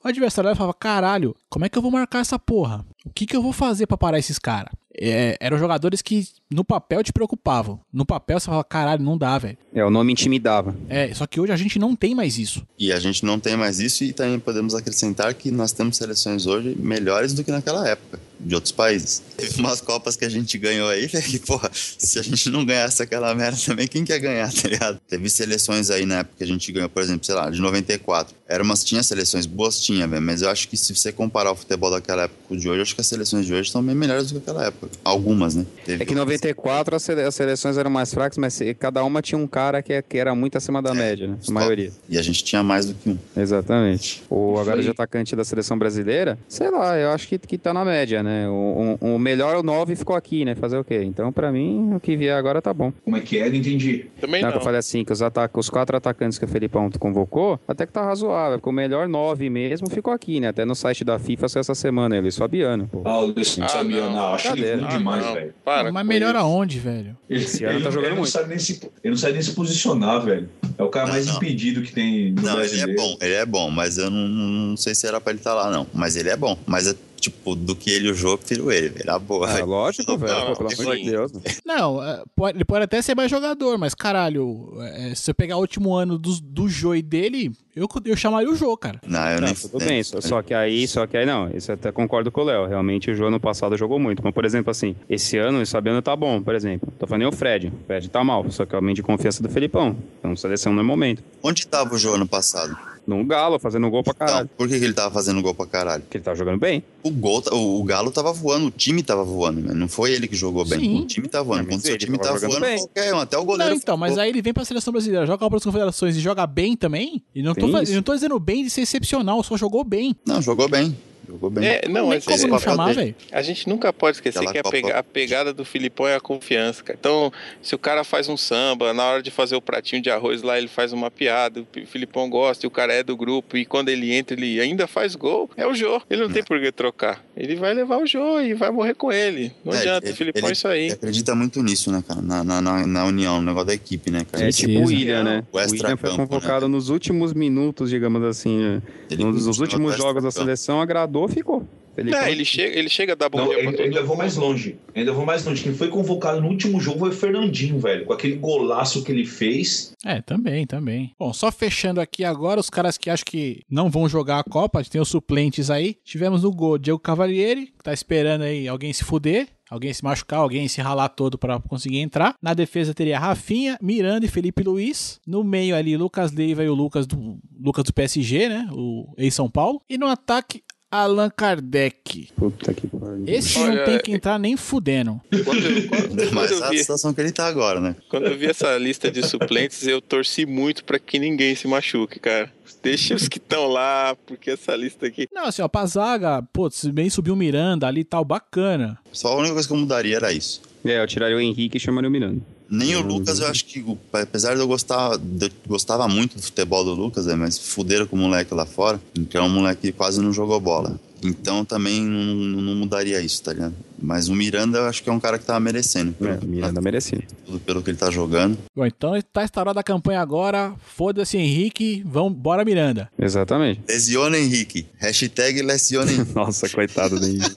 O adversário falava, caralho, como é que eu vou marcar essa porra? O que que eu vou fazer pra parar esses caras? É, eram jogadores que no papel te preocupavam. No papel você falava, caralho, não dá, velho. É, o nome intimidava. É, só que hoje a gente não tem mais isso. E a gente não tem mais isso e também podemos acrescentar que nós temos seleções hoje melhores do que naquela época, de outros países. Teve umas Copas que a gente ganhou aí, né, que, porra, se a gente não ganhasse aquela merda também, quem quer ganhar, tá ligado? Teve seleções aí na época que a gente ganhou, por exemplo, sei lá, de 94. Era umas, tinha seleções boas, tinha, velho, mas eu acho que se você comparar o futebol daquela época com o de hoje, eu acho que as seleções de hoje estão bem melhores do que aquela época. Algumas, né? Teve É que em 94 as sele- as seleções eram mais fracas, mas cada uma tinha um cara que, que era muito acima da média, né? A maioria. E a gente tinha mais do que um. Exatamente. O agora Foi- de atacante da seleção brasileira, sei lá, eu acho que, que tá na média, né? O, o, o melhor, o 9 ficou aqui, né? Fazer o quê? Então, pra mim, o que vier agora tá bom. Como é que é? Não entendi. Também Não, não. que eu falei assim, que os, ataca os quatro atacantes que o Felipão convocou, até que tá razoável, porque o melhor 9 mesmo ficou aqui, né? Até no site da FIFA saiu essa semana, ele Fabiano. Pô. Ah, o Luiz Ah, sabia, não. não. Acho ele Cadê? ruim Ah, demais, não. velho. Para Mas melhor isso. aonde, velho? Ele, Esse ano ele tá não- jogando ele não muito. sabe nem se, ele não sabe nem se posicionar, velho. É o cara mais Não, não. impedido que tem no Não, ele é bom, ele é bom, mas eu não, não sei se era pra ele estar lá, não. Mas ele é bom. Mas, é, tipo, do que ele o jogo, eu prefiro ele, velho. Na boa. Ah, lógico, velho. Não, pelo amor de. Deus. Não, é, pode- ele pode até ser mais jogador, mas caralho, é, se eu pegar o último ano do, do Joey dele, eu, eu chamaria o Jô, cara. Não, eu Não, nem tudo bem, só, só que aí, só que aí não, isso eu até concordo com o Léo. Realmente o Jô ano passado jogou muito. Mas, por exemplo, assim, esse ano o Fabiano tá bom, por exemplo. Tô falando nem o Fred. O Fred tá mal, só que é o de confiança do Felipão. Então, seleção no momento. Onde tava o Jô ano passado? No Galo, fazendo gol pra caralho. Então, por que, que ele tava fazendo gol pra caralho? Porque ele tá jogando bem. O gol, tá- o, o Galo tava voando, o time tava voando, né? não foi ele que jogou bem. Sim. O time tava voando. Não, mas Quando seu time tava tá jogando voando, bem. qualquer um, até o goleiro. Não, então, mas aí ele vem pra seleção brasileira, joga a Copa das Confederações e joga bem também. E não tô, eu não tô dizendo bem de ser excepcional, só jogou bem. Não, jogou bem. Jogou bem. É, não, Nem como é- não papel chamar, dele. velho. A gente nunca pode esquecer Aquela que a, pega- a pegada do Filipão é a confiança, cara. Então, se o cara faz um samba, na hora de fazer o pratinho de arroz lá, ele faz uma piada, o Filipão gosta e o cara é do grupo, e quando ele entra, ele ainda faz gol, é o Jô. Ele não tem por que trocar. Ele vai levar o Jô e vai morrer com ele. Não É, adianta, ele- o Filipão ele- é isso aí. Ele acredita muito nisso, né, cara? Na, na, na, na união, no negócio da equipe, né, cara? É Precisa. tipo o William, né? O O William foi extra-campo, convocado nos últimos minutos, digamos assim. né? Ele Nos últimos jogos da seleção, agradou, ficou. Felipão- Não, ele chega, ele chega a dar bom Não, dia pra eu, todo ainda vou mais longe. Ainda vou mais longe. Quem foi convocado no último jogo foi o Fernandinho, velho. Com aquele golaço que ele fez. É, também, também. Bom, só fechando aqui agora, os caras que acham que não vão jogar a Copa, a gente tem os suplentes aí. Tivemos no gol Diego Cavalieri, que tá esperando aí alguém se fuder. Alguém se machucar, alguém se ralar todo pra conseguir entrar. Na defesa teria Rafinha, Miranda e Felipe Luiz. No meio ali, Lucas Leiva e o Lucas do, Lucas do PSG, né? O ex-São Paulo. E no ataque, Allan Kardec. Puta que pariu. Esse Olha, não tem que entrar nem fudendo. Quando eu, quando, eu a situação que ele tá agora, né? quando eu vi essa lista de suplentes, eu torci muito pra que ninguém se machuque, cara. Deixa os que estão lá, porque essa lista aqui. Não, assim, ó, pra zaga, pô, se bem subiu o Miranda ali e tal, bacana. Só a única coisa que eu mudaria era isso. É, eu tiraria o Henrique e chamaria o Miranda. Nem o Lucas, eu acho que, apesar de eu gostar, de, eu gostava muito do futebol do Lucas, né, mas fuderam com o moleque lá fora, então o moleque quase não jogou bola. Então também não, não mudaria isso, tá ligado? Mas o Miranda eu acho que é um cara que tava merecendo. É, o Miranda merecia. Tudo pelo que ele tá jogando. Bom, então tá instaurada a campanha agora. Foda-se, Henrique. Vamos, bora, Miranda. Exatamente. Lesiona Henrique. Hashtag lesiona Henrique. Nossa, coitado do Henrique.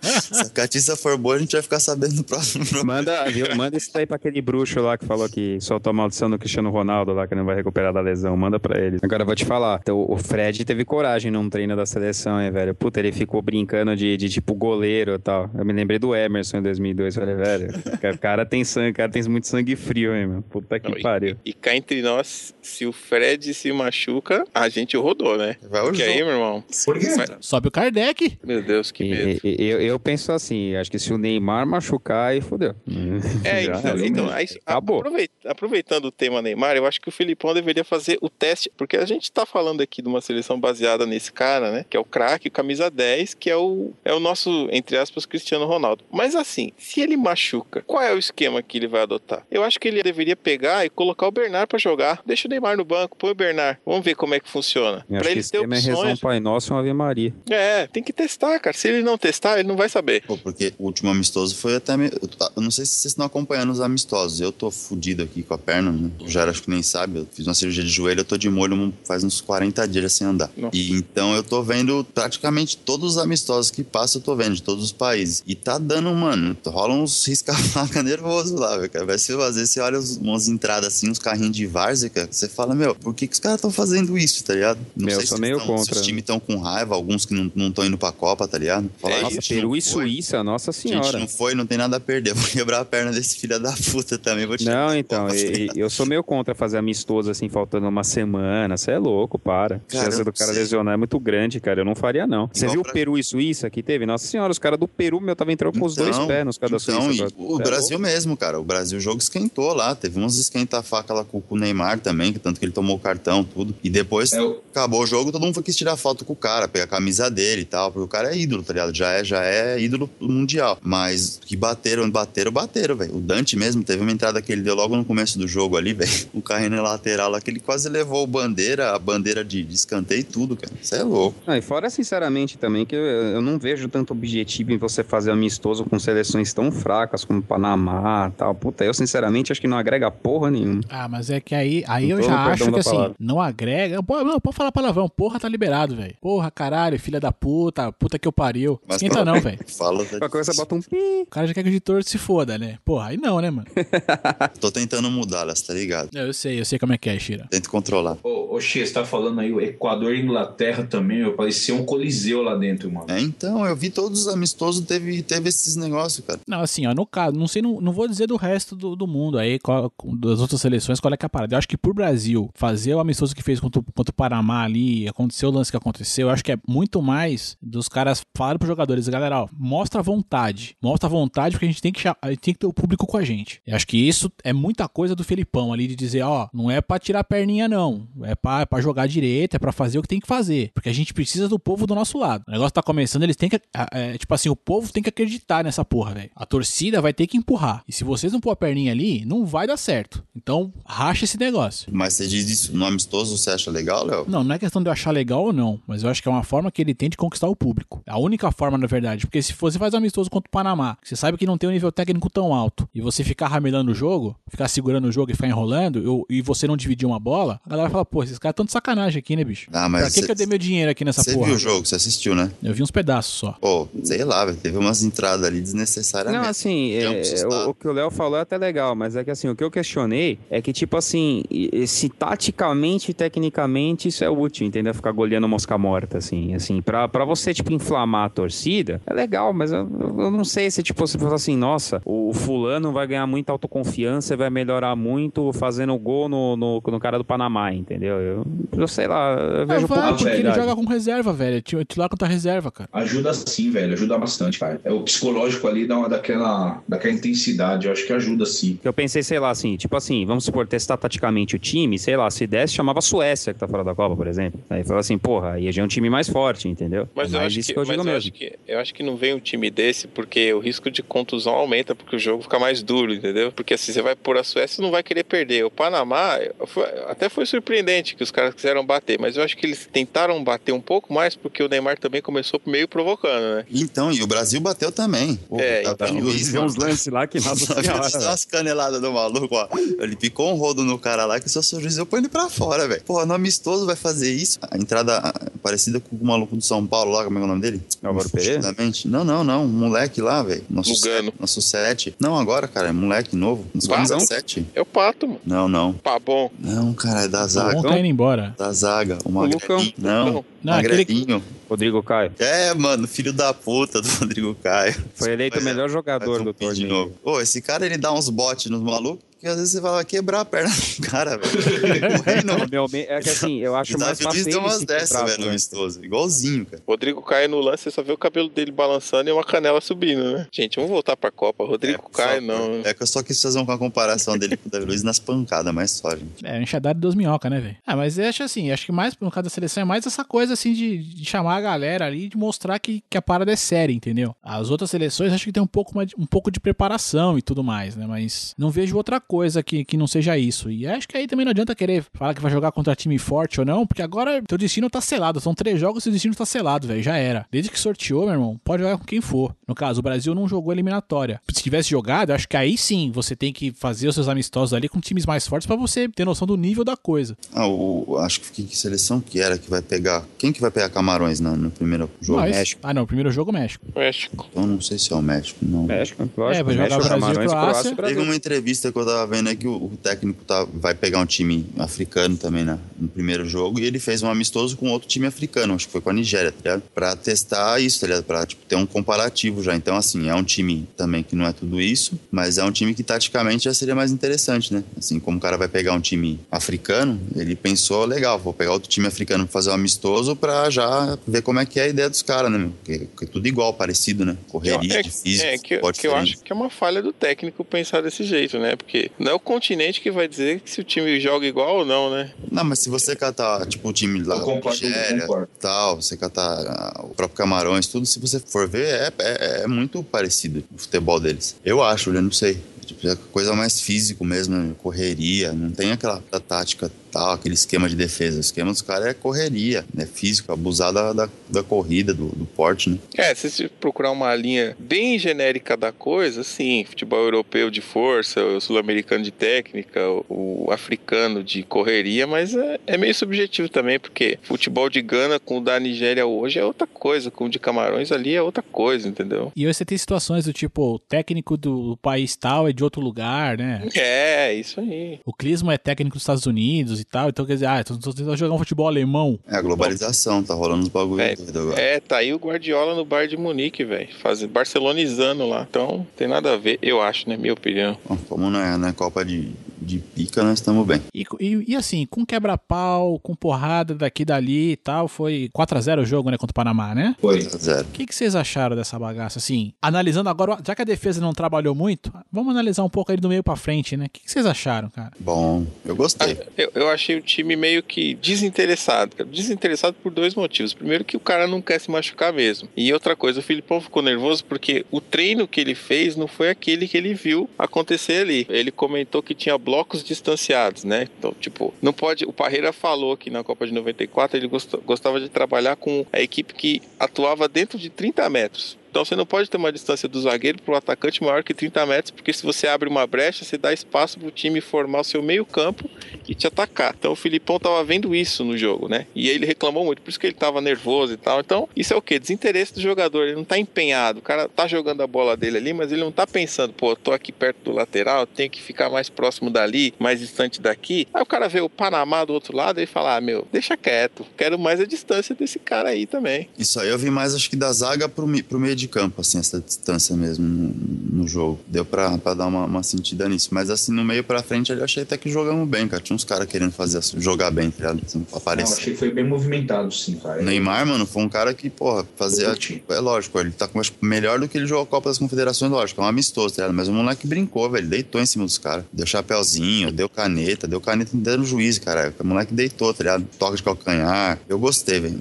Se a catiça for boa, a gente vai ficar sabendo no próximo programa. Manda, viu? Manda isso aí pra aquele bruxo lá que falou que soltou a maldição do Cristiano Ronaldo lá, que não vai recuperar da lesão. Manda pra ele. Agora eu vou te falar. Então, o Fred teve coragem num treino da seleção, hein, velho? Puta, ele ficou brincando de, de tipo goleiro e tal. Eu me lembrei do Emerson em 2002. Falei, velho, o cara tem sangue, o cara tem muito sangue frio, hein, meu? Puta que Não, e- pariu. E cá entre nós, se o Fred se machuca, a gente rodou, né? Vai Porque aí, meu irmão. Por quê? Mas- Sobe o Kardec. Meu Deus, que medo. E- e- eu, eu penso assim, acho que se o Neymar machucar, aí fodeu. É, Já então, então aí, Acabou. aproveit- aproveitando o tema Neymar, eu acho que o Filipão deveria fazer o teste, porque a gente tá falando aqui de uma seleção baseada nesse cara, né? Que é o craque, o camisa 10, que é o, é o nosso, entre aspas, Cristiano Ronaldo. Mas assim, se ele machuca, qual é o esquema que ele vai adotar? Eu acho que ele deveria pegar e colocar o Bernard pra jogar. Deixa o Neymar no banco, põe o Bernard. Vamos ver como é que funciona. Que ele o esquema é rezar um opções. Pai Nosso e uma Ave Maria. É, tem que testar, cara. Se ele não testar, ele não vai saber. Pô, porque o último amistoso foi até. Eu, tô- eu não sei se vocês estão acompanhando os amistosos. Eu tô fudido aqui com a perna, né? O Jair acho que nem sabe. Eu fiz uma cirurgia de joelho, eu tô de molho faz uns 40 dias sem andar. Nossa. E então eu tô vendo praticamente todos os amistosos que passam, eu tô vendo, de todos os países. E tá dando, mano, rola uns risca-faca nervoso lá, velho. cara. Vai ser, às vezes você olha os- umas entradas assim, uns carrinhos de várzea, cara. Você fala, meu, por que, que os caras estão fazendo isso, tá ligado? Não Meu, eu sei sou se meio tão- se contra, os times estão com raiva, alguns que não estão indo pra Copa, tá ligado? Fala, É "Ah, Nossa, gente, Peru e foi." Suíça, nossa Gente, senhora. não foi, não tem nada a perder. Vou quebrar a perna desse filho da puta também. Vou tirar Não, então, Copa, tá e- e- eu sou meio contra fazer amistoso assim, faltando uma semana. Você é louco, para. A chance do cara sei. lesionar é muito grande, cara. Eu não faria, não. Você viu pra- Peru e Suíça que teve? Nossa senhora, os caras do Peru, meu, tava entrando com os dois Então, pés nos caras da então, Suíça. e agora. o é Brasil mesmo, cara. O Brasil, o jogo esquentou lá. Teve uns esquenta-faca lá com, com o Neymar também, que tanto que ele tomou o cartão, tudo. E depois É, o- acabou o jogo, todo mundo quis tirar foto com o cara, pegar a camisa dele e tal, porque o cara é ídolo, tá ligado? Já é, já é ídolo mundial. Mas que bateram, bateram, bateram, velho. O Dante mesmo teve uma entrada que ele deu logo no começo do jogo ali, velho. O carrinho na lateral lá, que ele quase levou o bandeira, a bandeira de, de escanteio e tudo, cara. Isso é louco. Ah, e fora, sinceramente, também, que eu, eu não vejo tanto objetivo em você fazer amistoso com seleções tão fracas como Panamá tal. Puta, eu sinceramente acho que não agrega porra nenhuma. Ah, mas é que aí, aí eu já acho que assim, palavra. não agrega. Pô, não, pode falar palavrão. Porra, tá liberado, velho. Porra, caralho, filha da puta, puta que eu pariu. Mas Esquenta não, velho. Fala, tá Qualquer coisa bota um pi. O cara já quer que o editor se foda, né? Porra, aí não, né, mano? Tô tentando mudá-las, tá ligado? Eu, eu sei, eu sei como é que é, Shira. Tento controlar. Ô, ô você tá falando aí, o Equador e Inglaterra também, meu, parecia um coliseu lá dentro, mano. É, então, eu vi todos os amistosos, teve, teve esses negócios, cara. Não, assim, ó, no caso, não sei, não, não vou dizer do resto do, do mundo aí, qual- das outras seleções, qual é que é a parada. Eu acho que por Brasil, fazer o amistoso que fez contra, contra o Panamá ali, aconteceu o lance que aconteceu, eu acho que é muito mais dos caras falarem pros jogadores, galera, ó, mostra a vontade. Mostra a vontade porque a gente tem que, a gente tem que ter o público com a gente. Eu acho que isso é muita coisa do Felipão ali, de dizer, ó, não é pra tirar a perninha não, é pra, é pra jogar direito, é pra fazer o que tem que fazer. Porque a gente precisa do povo do nosso lado. O negócio tá começando, eles têm que, é, tipo assim, o povo tem que acreditar nessa porra, velho. A torcida vai ter que empurrar. E se vocês não pôr a perninha ali, não vai dar certo. Então, racha esse negócio. Mas você diz isso no amistoso, você acha legal, Léo? Não, não é questão de eu achar legal ou não, mas eu acho que é uma forma que ele tem de conquistar o público. A única forma, na verdade, porque se você faz um amistoso contra o Panamá, você sabe que não tem um nível técnico tão alto, e você ficar ramelando o jogo, ficar segurando o jogo e ficar enrolando, e você não dividir uma bola, a galera fala, pô, esses caras estão de sacanagem aqui, né, bicho? Ah, mas pra que, cê- que eu dei meu dinheiro aqui nessa Você porra? viu o jogo, você assistiu, né? Eu vi uns pedaços só. Pô, sei lá, velho, teve umas entradas ali desnecessariamente. Não, assim, é, assustado. o, o que o Léo falou é até legal, mas é que assim, o que eu questionei é que, tipo assim, se taticamente e tecnicamente isso é útil, entendeu? Ficar goleando mosca morta, assim, assim, pra, pra você, tipo, inflamar a torcida, é legal, mas eu, eu não sei se, tipo, você fala assim, nossa, o fulano vai ganhar muita autoconfiança e vai melhorar muito fazendo gol no, no, no cara do Panamá, entendeu? Eu, eu sei lá, eu vejo pouco vai, de porque ele joga com reserva, velho. É Titular contra reserva, cara. Ajuda sim, velho, ajuda bastante, cara. É o psicológico ali dá uma daquela, daquela intensidade, eu acho que ajuda sim. Eu pensei, sei lá, assim, tipo assim, vamos supor, testar taticamente o time, sei lá, se desse, chamava Suécia, que tá fora da Copa, por exemplo. Aí falava assim, porra, aí já é um time mais forte, entendeu? Mas, é eu acho, que, que eu mas acho que, eu acho que não vem um time desse porque o risco de contusão aumenta, porque o jogo fica mais duro, entendeu? Porque assim, você vai pôr a Suécia você não vai querer perder. O Panamá, foi- até foi surpreendente que os caras quiseram bater, mas eu acho que eles tentaram bater um pouco mais porque o Neymar também começou meio provocando, né? Então, e o Brasil bateu também. Pô, É, tá então. Tem uns lances lá que, nossa Só umas caneladas do maluco, ó. Ele picou um rodo no cara lá que sou juiz eu ponho ele pra fora, velho. Pô, no amistoso vai fazer isso. A entrada parecida com o maluco do São Paulo lá, como é o nome dele? Álvaro Pereira? Não, não, não. Um moleque lá, velho. Nosso, Lugano. sete- nosso sete. Não, agora, cara. É moleque novo. Nos? 17. É o Pato, mano. Não, não. Pá, bom. Não, cara, é da O zaga. bom tá indo embora. Da zaga. O Lucão. magrelinho. Não, Não, aquele- magrelinho. Rodrigo Caio. É, mano, filho da puta do Rodrigo Caio. Foi eleito o melhor jogador do torneio. Pô, esse cara ele dá uns botes nos malucos que às vezes você vai quebrar a perna do cara, velho. Correndo. Meu, me- é que assim, eu acho mais fácil deu umas dessas, velho, no né? amistoso. Igualzinho, cara. Rodrigo Caio no lance, você só vê o cabelo dele balançando e uma canela subindo, né? Gente, vamos voltar pra Copa. Rodrigo É, Caio, não. É que eu só quis fazer uma comparação dele com o Davi Luiz nas pancadas, mas só, gente. É, enxadado de duas minhocas, né, velho? Ah, mas eu acho assim, acho que mais, no caso da seleção, é mais essa coisa, assim, de, de chamar a galera ali, de mostrar que, que a parada é séria, entendeu? As outras seleções, acho que tem um pouco, mais, um pouco de preparação e tudo mais, né? Mas não vejo outra coisa que, que não seja isso. E acho que aí também não adianta querer falar que vai jogar contra time forte ou não, porque agora teu destino tá selado. São três jogos e o destino tá selado, velho. Já era. Desde que sorteou, meu irmão, pode jogar com quem for. No caso, o Brasil não jogou eliminatória. Se tivesse jogado, acho que aí sim você tem que fazer os seus amistosos ali com times mais fortes pra você ter noção do nível da coisa. Ah, o, acho que que seleção que era que vai pegar. Quem que vai pegar Camarões no, no primeiro jogo? Nós. México. Ah, não, primeiro jogo México. México. Então não sei se é o México, não. México, É, lógico. vai jogar México, Brasil Camarões, Croácia. Croácia Brasil. Teve uma entrevista que eu tava vendo aí que o, o técnico tá, vai pegar um time africano também na, no primeiro jogo e ele fez um amistoso com outro time africano, acho que foi com a Nigéria, tá ligado? Pra testar isso, tá ligado? Pra tipo, ter um comparativo já. Então, assim, é um time também que não é tudo isso, mas é um time que taticamente já seria mais interessante, né? Assim, como o cara vai pegar um time africano, ele pensou, legal, vou pegar outro time africano pra fazer um amistoso pra já ver como é que é a ideia dos caras, né, meu? Porque, porque é tudo igual, parecido, né? Correria, é, de físico, é, que, que eu acho que é uma falha do técnico pensar desse jeito, né? Porque não é o continente que vai dizer se o time joga igual ou não, né? Não, mas se você catar, tipo, o time lá da Nigéria tal, você catar ah, o próprio Camarões, tudo, se você for ver, é, é, é muito parecido o futebol deles. Eu acho, eu não sei. Tipo, é coisa mais físico mesmo, né? correria, não tem aquela tática tal, aquele esquema de defesa. O esquema dos caras é correria, né? Físico, abusar da, da, da corrida, do, do porte, né? É, se você procurar uma linha bem genérica da coisa, sim, futebol europeu de força, o sul-americano de técnica, o, o africano de correria, mas é, é meio subjetivo também, porque futebol de Gana com o da Nigéria hoje é outra coisa, com o de Camarões ali é outra coisa, entendeu? E aí você tem situações do tipo, o técnico do país tal é de outro lugar, né? É, isso aí. O Clisma é técnico dos Estados Unidos e tal, então quer dizer, ah, tô tô tentando jogar um futebol alemão. É a globalização, tá rolando uns bagulho É, doido agora. É, tá aí o Guardiola no bar de Munique, velho, fazendo barcelonizando lá. Então, tem nada a ver, eu acho, né, minha opinião. Bom, como não é na Copa de, de pica, nós estamos bem. E, e, e assim, com quebra-pau, com porrada daqui e dali e tal, foi 4x0 o jogo, né, contra o Panamá, né? Foi. Zero. O que, que vocês acharam dessa bagaça? Assim, analisando agora, já que a defesa não trabalhou muito, vamos analisar um pouco aí do meio pra frente, né? O que, que vocês acharam, cara? Bom, eu gostei. Eu, eu achei o time meio que desinteressado. cara. Desinteressado por dois motivos. Primeiro, que o cara não quer se machucar mesmo. E outra coisa, o Filipão ficou nervoso porque o treino que ele fez não foi aquele que ele viu acontecer ali. Ele comentou que tinha blocos distanciados, né? Então, tipo, não pode. O Parreira falou que na Copa de 94 ele gost- gostava de trabalhar com a equipe que atuava dentro de 30 metros. Então você não pode ter uma distância do zagueiro para o atacante maior que 30 metros, porque se você abre uma brecha, você dá espaço para o time formar o seu meio campo e te atacar. Então o Filipão tava vendo isso no jogo, né? E ele reclamou muito, por isso que ele tava nervoso e tal. Então, isso é o quê? Desinteresse do jogador. Ele não tá empenhado. O cara tá jogando a bola dele ali, mas ele não tá pensando, pô, eu tô aqui perto do lateral, tenho que ficar mais próximo dali, mais distante daqui. Aí o cara vê o Panamá do outro lado e fala: ah, meu, deixa quieto. Quero mais a distância desse cara aí também. Isso aí eu vi mais, acho que da zaga mi- pro meio de campo, assim, essa distância mesmo no, no jogo. Deu pra, pra dar uma, uma sentida nisso. Mas assim, no meio pra frente, eu achei até que jogamos bem, cara. Tinha uns caras querendo fazer, jogar bem, tá ligado? Assim, Não, aparecer. achei que foi bem movimentado, sim, cara. Neymar, mano, foi um cara que, porra, fazia. Tipo, é lógico, ele tá com, acho, melhor do que ele jogou a Copa das Confederações, lógico, é um amistoso, tá ligado? Mas o moleque brincou, velho, deitou em cima dos caras. Deu chapéuzinho, deu caneta, deu caneta dando juiz, cara. O moleque deitou, tá ligado? Toca de calcanhar. Eu gostei, velho,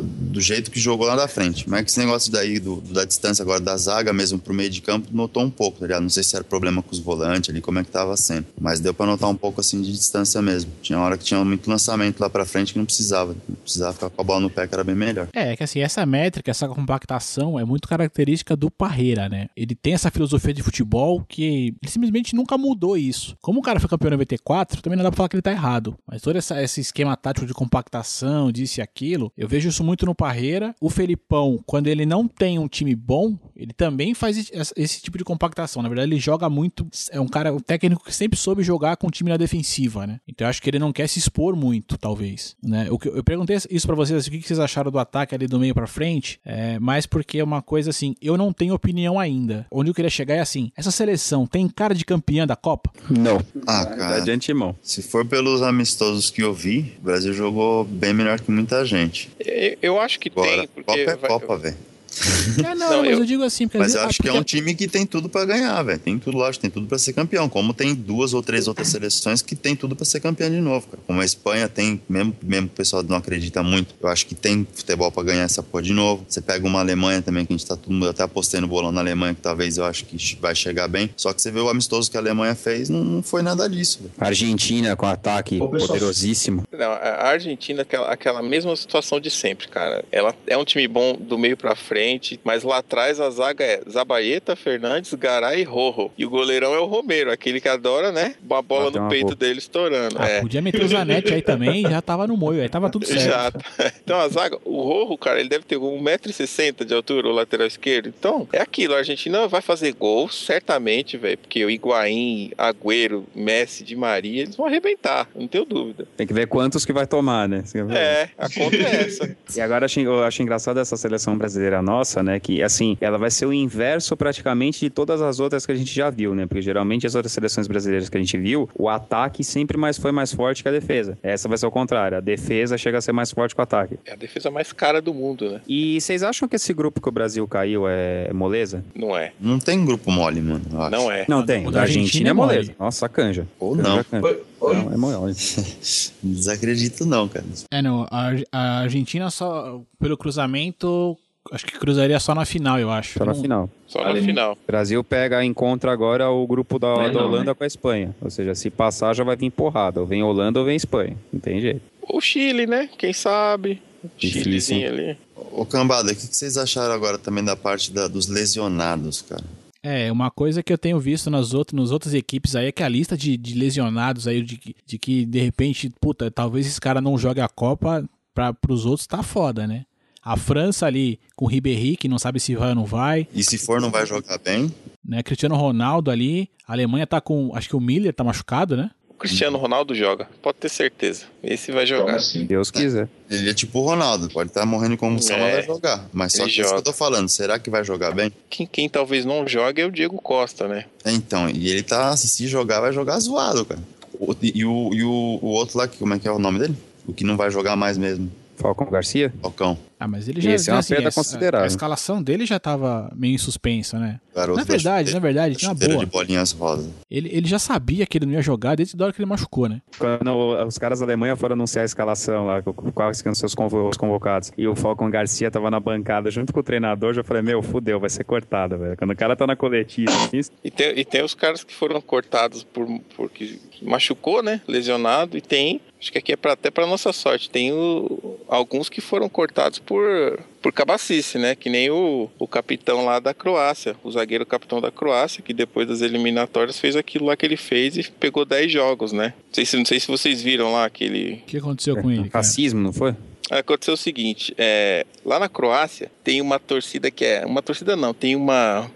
do jeito que jogou lá da frente. Mas que esse negócio daí, do, da distância agora da zaga mesmo pro meio de campo, notou um pouco, tá ligado? Não sei se era problema com os volantes ali, como é que tava sendo. Mas deu pra notar um pouco assim de distância mesmo. Tinha hora que tinha muito lançamento lá pra frente que não precisava. Não precisava ficar com a bola no pé, que era bem melhor. É, que assim, essa métrica, essa compactação é muito característica do Parreira, né? Ele tem essa filosofia de futebol que ele simplesmente nunca mudou isso. Como o cara foi campeão em 94, também não dá pra falar que ele tá errado. Mas todo essa, esse esquema tático de compactação, disso e aquilo, eu vejo isso muito no Parreira. O Felipão, quando ele não tem um time bom, ele também faz esse, tipo de compactação. Na verdade, ele joga muito. É um cara, um técnico que sempre soube jogar com o time na defensiva, né? Então eu acho que ele não quer se expor muito, talvez. Né? O que, eu perguntei isso pra vocês, assim, o que vocês acharam do ataque ali do meio pra frente, é, mais porque é uma coisa assim, eu não tenho opinião ainda. Onde eu queria chegar é assim: essa seleção tem cara de campeã da Copa? Não. Ah, Tá cara. de antemão. Se for pelos amistosos que eu vi, o Brasil jogou bem melhor que muita gente. Eu, eu acho que Agora, tem, porque Copa é vai- Copa, velho. É, não, Não, mas eu, eu- digo assim, porque Mas eu acho que é um time que tem tudo pra ganhar, velho. Tem tudo, lógico, tem tudo pra ser campeão. Como tem duas ou três outras seleções que tem tudo pra ser campeão de novo, cara. Como a Espanha tem, mesmo, mesmo o pessoal não acredita muito, eu acho que tem futebol pra ganhar essa porra de novo. Você pega uma Alemanha também, que a gente tá todo mundo até apostando no bolão na Alemanha, que talvez eu acho que vai chegar bem. Só que você vê o amistoso que a Alemanha fez, não, não foi nada disso, velho. Argentina com ataque Ô, pessoal, poderosíssimo. Não, a Argentina, aquela, aquela mesma situação de sempre, cara. Ela é um time bom do meio pra frente, mas lá atrás a zaga é Zabaeta, Fernandes, Garay e Rojo. E o goleirão é o Romero, aquele que adora, né? Uma bola no uma peito boca. dele estourando. Ah, é. podia meter o Zanetti aí também, já tava no moio, aí tava tudo certo. Já. Então a zaga, o Rojo, cara, ele deve ter 1,60m de altura, o lateral esquerdo. Então, é aquilo, a Argentina vai fazer gol, certamente, velho, porque o Higuaín, Agüero, Messi, Di Maria, eles vão arrebentar, não tenho dúvida. Tem que ver quantos que vai tomar, né? É, a conta é essa. E agora achei- eu acho engraçado essa seleção brasileira nossa, né? Que assim, ela vai ser o inverso praticamente de todas as outras que a gente já viu, né? Porque geralmente as outras seleções brasileiras que a gente viu, o ataque sempre mais foi mais forte que a defesa. Essa vai ser o contrário. A defesa chega a ser mais forte que o ataque. É a defesa mais cara do mundo, né? E vocês acham que esse grupo que o Brasil caiu é moleza? Não é. Não tem grupo mole, mano. eu acho. Não é. Não, O tem. O da Argentina, Argentina é é mole. moleza. Nossa, canja. Ou Canja, não. canja. Não, é mole. Não desacredito, não, cara. É, não, a, a Argentina só, pelo cruzamento, acho que cruzaria só na final, eu acho. Só na Não- final. Só na final. O Brasil pega, encontra agora o grupo da, é da não, Holanda né? com a Espanha. Ou seja, se passar já vai vir porrada. Ou vem Holanda ou vem Espanha. Não tem jeito. O Chile, né? Quem sabe? Chilezinho ali. Ô, Cambada, o que que vocês acharam agora também da parte da- dos lesionados, cara? É, uma coisa que eu tenho visto nas outras, nas outras equipes aí é que a lista de, de lesionados aí, de, que- de que de repente, puta, talvez esse cara não jogue a Copa para pros outros tá foda, né? A França ali com o Ribéry, que não sabe se vai ou não vai, E se for, não vai jogar bem? né? Cristiano Ronaldo ali, a Alemanha tá com, acho que o Miller tá machucado, né? O Cristiano Ronaldo joga, pode ter certeza. Esse vai Joga jogar. assim. Deus quiser. Ele é tipo o Ronaldo, pode estar morrendo de convulsão, É. mas vai jogar. Mas só que é isso que joga. eu tô falando, será que vai jogar bem? Quem, quem talvez não jogue é o Diego Costa, né? É, Então, e ele tá, se, se jogar, vai jogar zoado, cara. O- e o, e o, o outro lá, que- como é que é o nome dele? O que não vai jogar mais mesmo, Falcão Garcia? Falcão. Ah, mas ele já, Esse é uma já, perda a- considerável. A, escalação dele já tava meio em suspensa, né? Garoto Na verdade, da na verdade, na chuteira boa. de bolinhas rosa. Ele, ele já sabia que ele não ia jogar desde a hora que ele machucou, né? Quando os caras da Alemanha foram anunciar a escalação lá, quais que seus convo- os convocados, e o Falcon Garcia tava na bancada junto com o treinador, já falei, meu, fudeu, vai ser cortado, velho. Quando o cara tá na coletiva, assim, E tem, e tem os caras que foram cortados por porque machucou, né? Lesionado. E tem, acho que aqui é pra, até para nossa sorte, tem o- alguns que foram cortados por, por cabacice, né? Que nem o, o capitão lá da Croácia, o zagueiro capitão da Croácia, que depois das eliminatórias fez aquilo lá que ele fez e pegou 10 jogos, né? Não sei se, não sei se vocês viram lá aquele, O que aconteceu com ele, cara? racismo, não foi? Aconteceu o seguinte, é, lá na Croácia tem uma torcida que é. Uma torcida não, tem uma,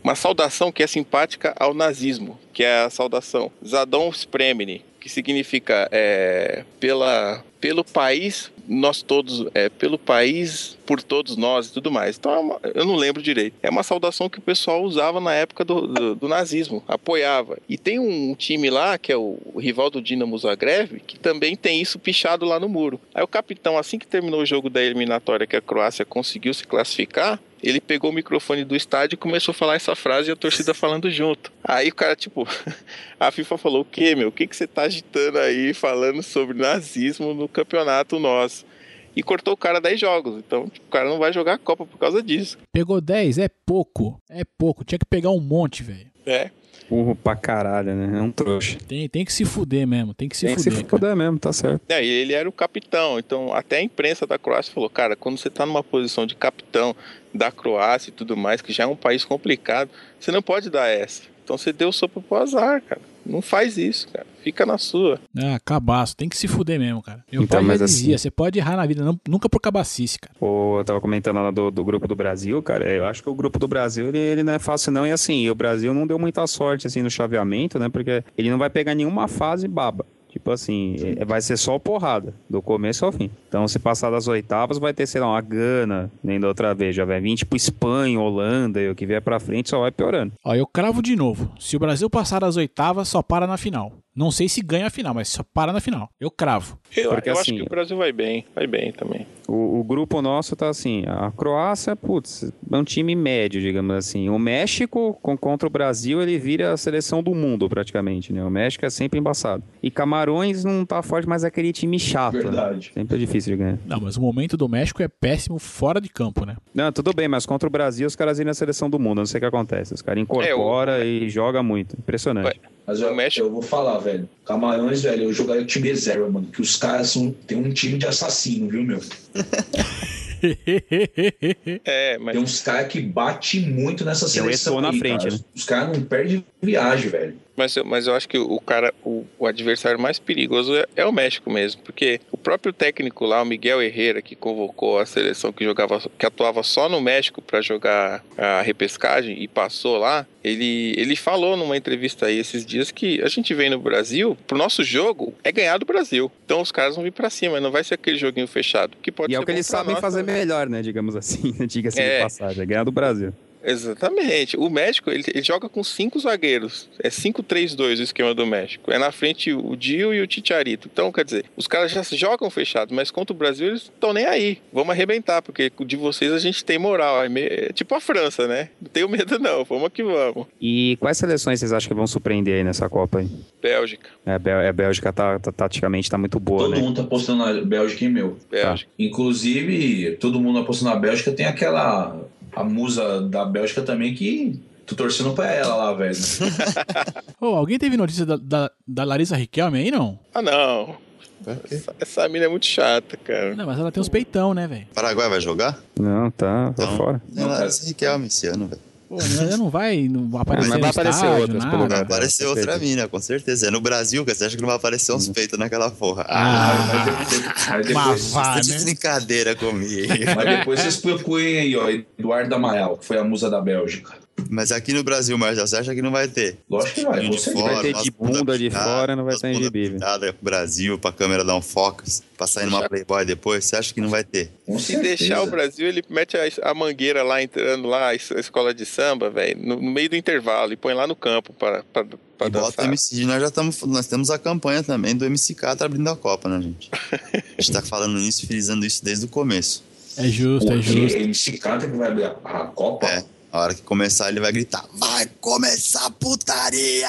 uma saudação que é simpática ao nazismo, que é a saudação Zadon Spremni, que significa é, pela, pelo país, nós todos, é, pelo país, por todos nós e tudo mais. Então é uma- eu não lembro direito. É uma saudação que o pessoal usava na época do, do, do nazismo, apoiava. E tem um time lá, que é o, o rival do Dinamo Zagreb, que também tem isso pichado lá no muro. Aí o capitão, assim que terminou o jogo da eliminatória que a Croácia conseguiu se classificar, ele pegou o microfone do estádio e começou a falar essa frase e a torcida falando junto. Aí o cara, tipo, a FIFA falou: O que, meu? O que, que você tá agitando aí falando sobre nazismo no campeonato nosso? E cortou o cara 10 jogos. Então, tipo, o cara não vai jogar a Copa por causa disso. Pegou 10? É pouco. É pouco. Tinha que pegar um monte, velho. É. Burro pra caralho, né? É um trouxa. Tem, tem que se fuder mesmo. Tem que se Tem que fuder. se cara. fuder mesmo, tá certo. É, e ele era o capitão, então até a imprensa da Croácia falou, cara, quando você tá numa posição de capitão da Croácia e tudo mais, que já é um país complicado, você não pode dar essa. Então você deu sopa pro azar, cara. Não faz isso, cara. Fica na sua. Ah, cabaço. Tem que se fuder mesmo, cara. Meu Então, pai já mas dizia, assim- você pode errar na vida, não- nunca por cabacice, cara. Pô, eu tava comentando lá do, do grupo do Brasil, cara. Eu acho que o grupo do Brasil, ele, ele não é fácil, não. E assim, o Brasil não deu muita sorte, assim, no chaveamento, né? Porque ele não vai pegar nenhuma fase baba. Tipo assim, é- vai ser só porrada, do começo ao fim. Então, se passar das oitavas, vai ter, sei lá, uma Gana, nem da outra vez. Já vai vir, tipo, Espanha, Holanda, e o que vier pra frente só vai piorando. Ó, eu cravo de novo. Se o Brasil passar das oitavas, só para na final. Não sei se ganha a final, mas só para na final. Eu cravo. Eu, Porque, eu acho assim, que o Brasil vai bem. Vai bem também. O, o grupo nosso tá assim, a Croácia, putz, é um time médio, digamos assim. O México, com, contra o Brasil, ele vira a seleção do mundo, praticamente, né? O México é sempre embaçado. E Camarões não tá forte, mas é aquele time chato, né? Verdade. Sempre é difícil de ganhar. Não, mas o momento do México é péssimo fora de campo, né? Não, tudo bem, mas contra o Brasil, os caras viram a seleção do mundo, não sei o que acontece. Os caras incorporam e jogam muito. Impressionante. Ué. Mas eu, O México- eu vou falar, velho. Camarões, velho, eu jogaria o time reserva, mano. Que os caras são, tem um time de assassino, viu, meu? É, mas Tem uns caras que bate muito nessa seleção. Na aí, frente, cara. né? Os caras não perdem viagem, velho. Mas eu, mas eu acho que o cara, o, o adversário mais perigoso é, é o México mesmo, porque o próprio técnico lá, o Miguel Herrera, que convocou a seleção que jogava, que atuava só no México para jogar a repescagem e passou lá, ele, ele falou numa entrevista aí esses dias que a gente vem no Brasil, pro nosso jogo é ganhar do Brasil. Então os caras vão vir para cima, não vai ser aquele joguinho fechado, que pode E é o que eles sabem nós fazer melhor, né? Digamos assim, diga-se É. de passagem. É ganhar do Brasil. Exatamente. O México, ele, ele joga com cinco zagueiros. É 5-3-2 o esquema do México. É na frente o Dio e o Ticharito. Então, quer dizer, os caras já jogam fechados, mas contra o Brasil eles estão nem aí. Vamos arrebentar, porque de vocês a gente tem moral. É, meio- é tipo a França, né? Não tenho medo não, vamos que vamos. E quais seleções vocês acham que vão surpreender aí nessa Copa aí? Bélgica, É, a Bel- a Bélgica tá, tá- taticamente tá muito boa, Todo né? mundo tá apostando na Bélgica e meu. Bélgica. Inclusive, todo mundo apostando na Bélgica. Tem aquela. A musa da Bélgica também que. Tô torcendo pra ela lá, velho. Ô, alguém teve notícia da, da, da Larissa Riquelme aí, não? Ah, não. Essa, essa mina é muito chata, cara. Não, mas ela tem uns peitão, né, velho? Paraguai vai jogar? Não, tá, tá Então, fora. Lá esse Riquelme esse ano, velho. Pô, não vai, não vai aparecer no vai aparecer estádio, outras nada. lugar. Vai aparecer com outra certeza. mina, com certeza. É no Brasil, cara. Você acha que não vai aparecer uns peitos naquela porra? Ah, Aí depois, Você né? de brincadeira comigo. mas depois vocês procurem aí, ó. Eduardo Amaral, que foi a musa da Bélgica. Mas aqui no Brasil, Marcelo, você acha que não vai ter? Lógico que vai, de certeza. Vai ter de bunda de pintadas, fora, não vai ter em bunda gibi, pintada pro Brasil, pra câmera dar um foco, pra sair numa Playboy depois, você acha que não vai ter? Com Se certeza. deixar o Brasil, ele mete a, a mangueira lá, entrando lá, a es- a escola de samba, velho, no, no meio do intervalo e põe lá no campo pra, pra, pra E bota o dançar. MC, nós já estamos, nós temos a campanha também do MCK tá abrindo a Copa, né, gente? A gente tá falando isso, frisando isso desde o começo. É justo, é justo. Esse cara que vai abrir a, a Copa. É. A hora que começar, ele vai gritar: Vai começar a putaria!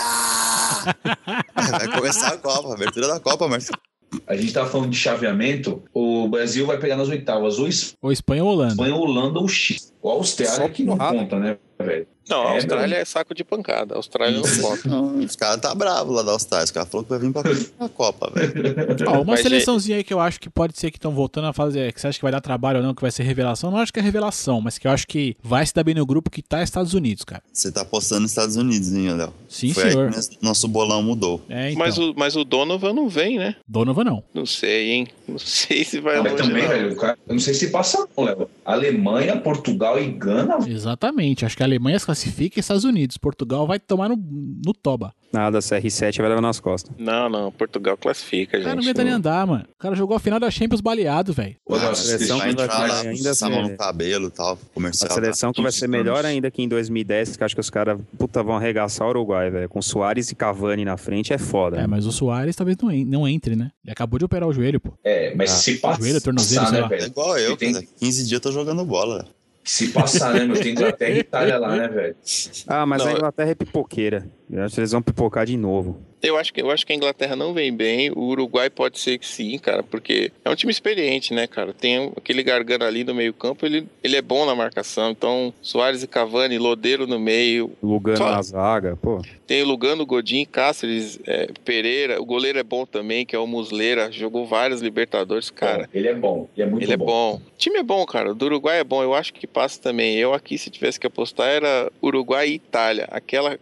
vai começar a Copa, a abertura da Copa, Marcelo. A gente tava falando de chaveamento. O Brasil vai pegar nas oitavas ou Ou Espanha ou Holanda. Espanha, Holanda ou Chile. O Austrália Só que não porrada. conta, né? Não, a É, Austrália meu. é saco de pancada. A Austrália não conta. Não, Os caras tá bravos lá da Austrália. Os caras falaram que vai vir pra a Copa, velho. Ó, uma Mas, seleçãozinha aí que eu acho que pode ser que estão voltando a fazer, que você acha que vai dar trabalho ou não, que vai ser revelação. Não acho que é revelação, mas que eu acho que vai se dar bem no grupo que tá Estados Unidos, cara. Você tá apostando nos Estados Unidos, hein, Léo? Sim, Foi senhor. aí que nós- nosso bolão mudou. É, então. Mas, o, mas o Donovan não vem, né? Donovan não. Não sei, hein? Não sei se vai Mas longe, também, não. velho, cara, eu não sei se passa não, Léo. Alemanha, Portugal e Gana. Exatamente. Acho que a Alemanha se classifica Estados Unidos. Portugal vai tomar no, no toba. Nada, CR7 vai levar nas costas. Não, não. Portugal classifica, O cara não gente. aguenta nem andar, mano. O cara jogou a final da Champions baleado, velho. A seleção vai lá, ainda assim, no cabelo tal, comercial. A seleção que vai ser melhor ainda que em 2010, que acho que os caras, puta, vão arregaçar o Uruguai, velho. Com Soares e Cavani na frente é foda. É, mas o Soares talvez não, não entre, né? Ele acabou de operar o joelho, pô. É, mas Ah, se passar, joelho, tornozelo, sei né, lá. É igual eu, Tem- cara. 15 dias eu tô jogando bola. Se passar, né, meu? Tem Inglaterra e Itália lá, né, velho? Ah, mas Não, a Inglaterra é pipoqueira. Eu acho que eles vão pipocar de novo. Eu acho, que, eu acho que a Inglaterra não vem bem. O Uruguai pode ser que sim, cara, porque é um time experiente, né, cara? Tem aquele Gargano ali no meio-campo, ele, ele é bom na marcação. Então, Soares e Cavani, Lodeiro no meio. Lugano Só- na zaga, pô. Tem o Lugano, Godin, Cáceres, é, Pereira. O goleiro é bom também, que é o Musleira. Jogou vários Libertadores, cara. Bom, ele é bom, ele é muito Ele é bom. O time é bom, cara. O do Uruguai é bom. Eu acho que passa também. Eu aqui, se tivesse que apostar, era Uruguai e Itália. Aquela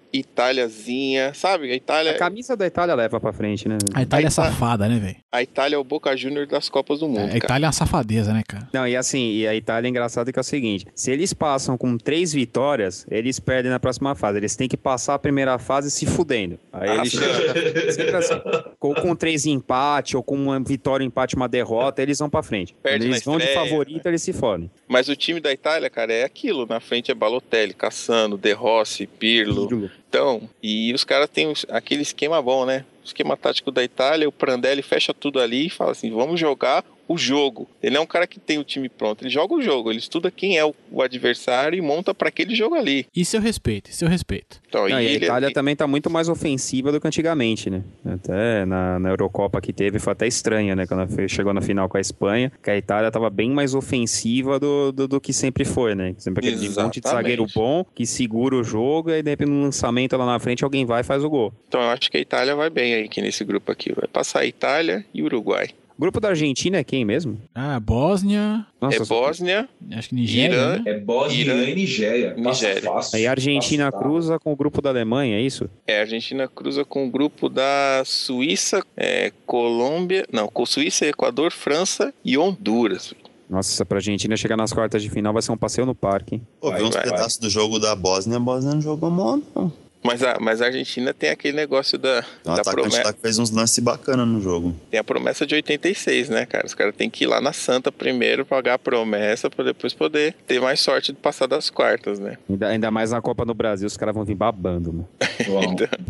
Sabe? A Itália, A camisa da Itália leva pra frente, né? A Itália é Aí tá. safada, né, velho? a Itália é o Boca Júnior das Copas do Mundo, A cara. Itália é uma safadeza, né, cara? Não, e assim, e a Itália é engraçado que é o seguinte: se eles passam com três vitórias, eles perdem na próxima fase. Eles têm que passar a primeira fase se fudendo. Aí Ah, eles sim. chegam sempre assim. Ou com três empate, ou com uma vitória, um empate, uma derrota, eles vão pra frente. Perde eles vão de estreia, favorito, eles se fodem. Mas o time da Itália, cara, é aquilo. Na frente é Balotelli, Cassano, De Rossi, Pirlo. Então, e os caras têm aquele esquema bom, né? Esquema tático da Itália, o Prandelli fecha tudo ali e fala assim: vamos jogar o jogo. Ele não é um cara que tem o time pronto, ele joga o jogo, ele estuda quem é o, o adversário e monta pra aquele jogo ali. Isso eu respeito, isso eu respeito. Então, Não, e a ele- Itália também tá muito mais ofensiva do que antigamente, né? Até na, na Eurocopa que teve foi até estranha, né? Quando chegou na final com a Espanha, que a Itália tava bem mais ofensiva do, do, do que sempre foi, né? Sempre aquele monte de zagueiro bom que segura o jogo e aí de repente no lançamento lá na frente alguém vai e faz o gol. Então eu acho que a Itália vai bem aí aqui nesse grupo aqui. Vai passar a Itália e Uruguai. O grupo da Argentina é quem mesmo? Ah, Bósnia, Nossa, é Bósnia, acho que Nigéria, Irã, né? É Bósnia, Irã, e Nigéria. Nigéria. fácil. Aí a Argentina tá. cruza com o grupo da Alemanha, é isso? É, a Argentina cruza com o grupo da Suíça, é, Colômbia, não, com Suíça, Equador, França e Honduras. Nossa, pra Argentina chegar nas quartas de final vai ser um passeio no parque, hein? Pô, Vai, vi uns vai, pedaços do jogo da Bósnia, a Bósnia não jogou mal, não. Mas a, mas a Argentina tem aquele negócio da, Tem um da atacante promessa. lá que fez uns lances bacanas no jogo. Tem a promessa de 86, né, cara? Os caras têm que ir lá na Santa primeiro, pagar a promessa, pra depois poder ter mais sorte de passar das quartas, né? Ainda, ainda mais na Copa no Brasil, os caras vão vir babando, mano.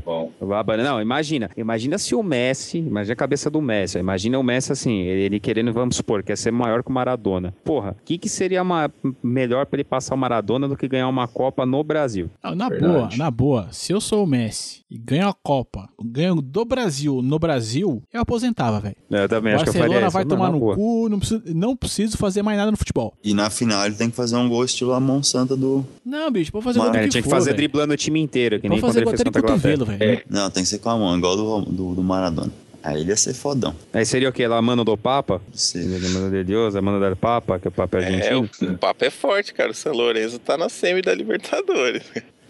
Bom, bom. Babando. Não, imagina. Imagina se o Messi, imagina a cabeça do Messi. Imagina o Messi assim, ele, ele querendo, vamos supor, quer ser maior que o Maradona. Porra, o que, que seria ma- melhor pra ele passar o Maradona do que ganhar uma Copa no Brasil? Na Verdade. boa, na boa. Se eu sou o Messi e ganho a Copa, ganho do Brasil no Brasil, eu aposentava, velho. Eu também acho que eu faria Barcelona isso. vai Não, tomar na no cu, não preciso, não preciso fazer mais nada no futebol. E na final ele tem que fazer um gol estilo a Monsanto do. Não, bicho, pode fazer Mano, gol do Ele que tinha que for, fazer velho. driblando o time inteiro, que nem Pode quando fazer ele gol fez contra a cotovelo, velho. Não, tem que ser com a mão, igual do, do, do Maradona. Aí ele ia ser fodão. Aí seria o quê? Lá, mano do Papa? Se- Mano de Deus, a mano del Papa, que é o Papa É, argentino. o, o papo é forte, cara. O São Lourenço tá na semi da Libertadores.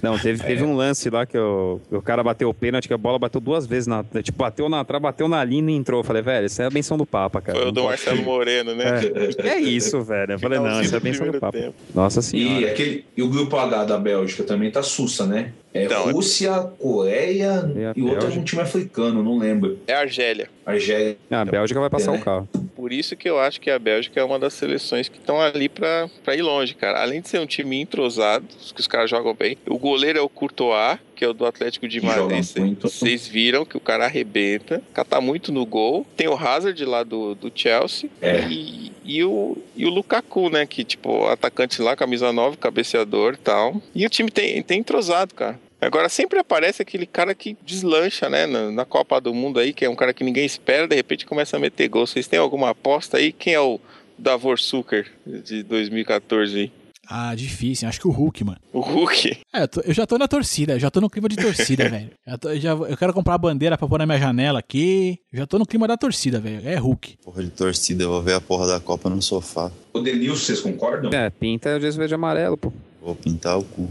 Não, teve, teve um lance lá que o, o cara bateu o pênalti, que a bola bateu duas vezes na. Tipo, bateu na trave, bateu na linha e entrou. Eu falei, velho, isso é a benção do Papa, cara. Foi o Não do Marcelo Moreno, né? É, que é isso, velho? Eu falei, não, isso é a benção do Papa. tempo. Nossa E, senhora. aquele, e o grupo H da Bélgica também tá sussa, né? É Então, é- Rússia, Coreia E a e outro é um time africano, não lembro. É a Argélia. Argélia. Ah, a Bélgica vai passar É, o carro. Por isso que eu acho que a Bélgica é uma das seleções que estão ali pra, pra ir longe, cara. Além de ser um time entrosado, que os caras jogam bem. O goleiro é o Courtois, que é o do Atlético de Madrid. Vocês viram que o cara arrebenta, cata muito no gol. Tem o Hazard lá do, do Chelsea. É. E, e, o, e o Lukaku, né? Que, tipo, atacante lá, camisa 9, cabeceador e tal. E o time tem, tem entrosado, cara. Agora sempre aparece aquele cara que deslancha, né? Na, na Copa do Mundo aí, que é um cara que ninguém espera, de repente começa a meter gol. Vocês têm alguma aposta aí? Quem é o Davor Zucker de 2014 aí? Ah, difícil. Acho que o Hulk, mano. O Hulk? É, eu, tô- eu já tô na torcida, já tô no clima de torcida, velho. Já tô- já, eu quero comprar a bandeira pra pôr na minha janela aqui. Já tô no clima da torcida, velho. É Hulk. Porra de torcida, eu vou ver a porra da Copa no sofá. O Denilson, vocês concordam? É, pinta o Jesus verde e amarelo, pô. Vou pintar o cu.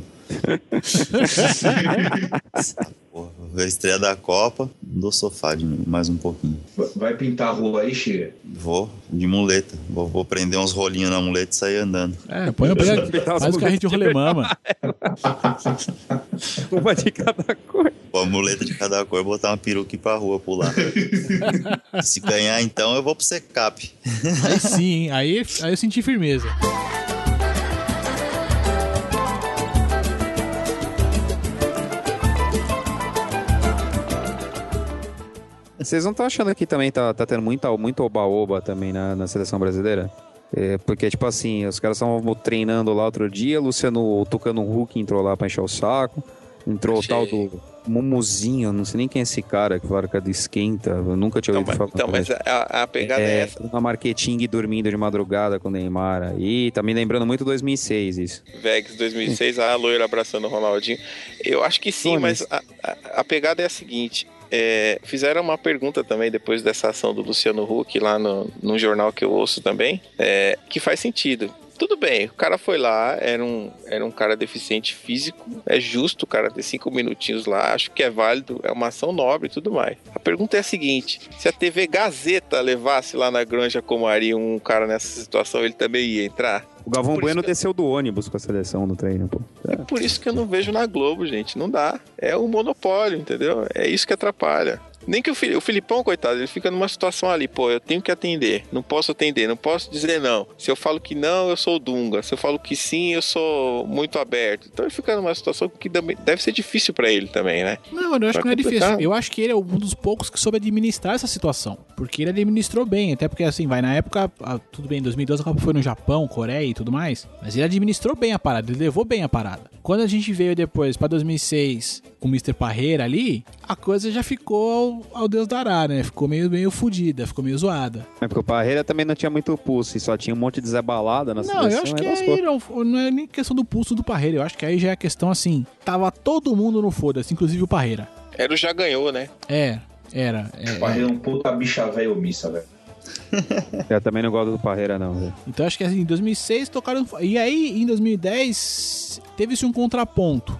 Porra, a estreia da Copa do sofá de mais um pouquinho. Vai pintar a rua aí, chega. Vou de muleta. Vou, vou prender uns rolinhos na muleta e sair andando. É, põe o pé, faz o carrinho de rolemã, mano. Uma de cada cor. Pô, a muleta de cada cor, botar uma peruca pra rua pular. Se ganhar, então, eu vou pro secap. Aí sim, hein? Aí, aí eu senti firmeza. Vocês não estão achando que também tá, tá tendo muita, muito oba-oba também na, na seleção brasileira? É, porque, tipo assim, os caras estavam treinando lá outro dia, Luciano, o Tucano Huck entrou lá pra encher o saco. Entrou Achei. o tal do Mumuzinho, não sei nem quem é esse cara que falaram que é do Esquenta, eu nunca tinha Então, ouvido mas, falar. então, mas a, a pegada é, é, essa. uma marketing dormindo de madrugada com o Neymar aí, tá me lembrando muito 2006 isso. Vegas 2006, a loira abraçando o Ronaldinho. Eu acho que sim, mas a, a- a pegada é a seguinte. É, fizeram uma pergunta também depois dessa ação do Luciano Huck lá no, num jornal que eu ouço também, é, que faz sentido. Tudo bem, o cara foi lá, era um, era um cara deficiente físico, é justo o cara ter cinco minutinhos lá, acho que é válido, é uma ação nobre e tudo mais. A pergunta é a seguinte: se a TV Gazeta levasse lá na Granja Comari um cara nessa situação, ele também ia entrar? O Galvão Por Bueno desceu do ônibus com a seleção no treino, pô. É por isso que eu não vejo na Globo, gente. Não dá. É o monopólio, entendeu? É isso que atrapalha. Nem que o, Fili- o Filipão, coitado, ele fica numa situação ali, pô, eu tenho que atender, não posso atender, não posso dizer não. Se eu falo que não, eu sou o Dunga. Se eu falo que sim, eu sou muito aberto. Então ele fica numa situação que deve ser difícil pra ele também, né? Não, eu acho Vai que não é difícil. Eu acho que ele é um dos poucos que soube administrar essa situação. Porque ele administrou bem. Até porque, assim, vai, na época, tudo bem, em 2012 a Copa foi no Japão, Coreia e tudo mais. Mas ele administrou bem a parada, ele levou bem a parada. Quando a gente veio depois pra 2006 com o Mr. Parreira ali, a coisa já ficou ao, ao Deus dará, né? Ficou meio, meio fodida, ficou meio zoada. É porque o Parreira também não tinha muito pulso e só tinha um monte de Zé Balada na Não, seleção. eu acho que aí não, não é nem questão do pulso do Parreira. Eu acho que aí já é questão assim. Tava todo mundo no foda-se, inclusive o Parreira. Era o já ganhou, né? É, era. É, O Parreira é um puta bicha velha omissa, velho. Eu também não gosto do Parreira, não, velho. Então acho que assim, em 2006 tocaram. E aí, em 2010, teve-se um contraponto.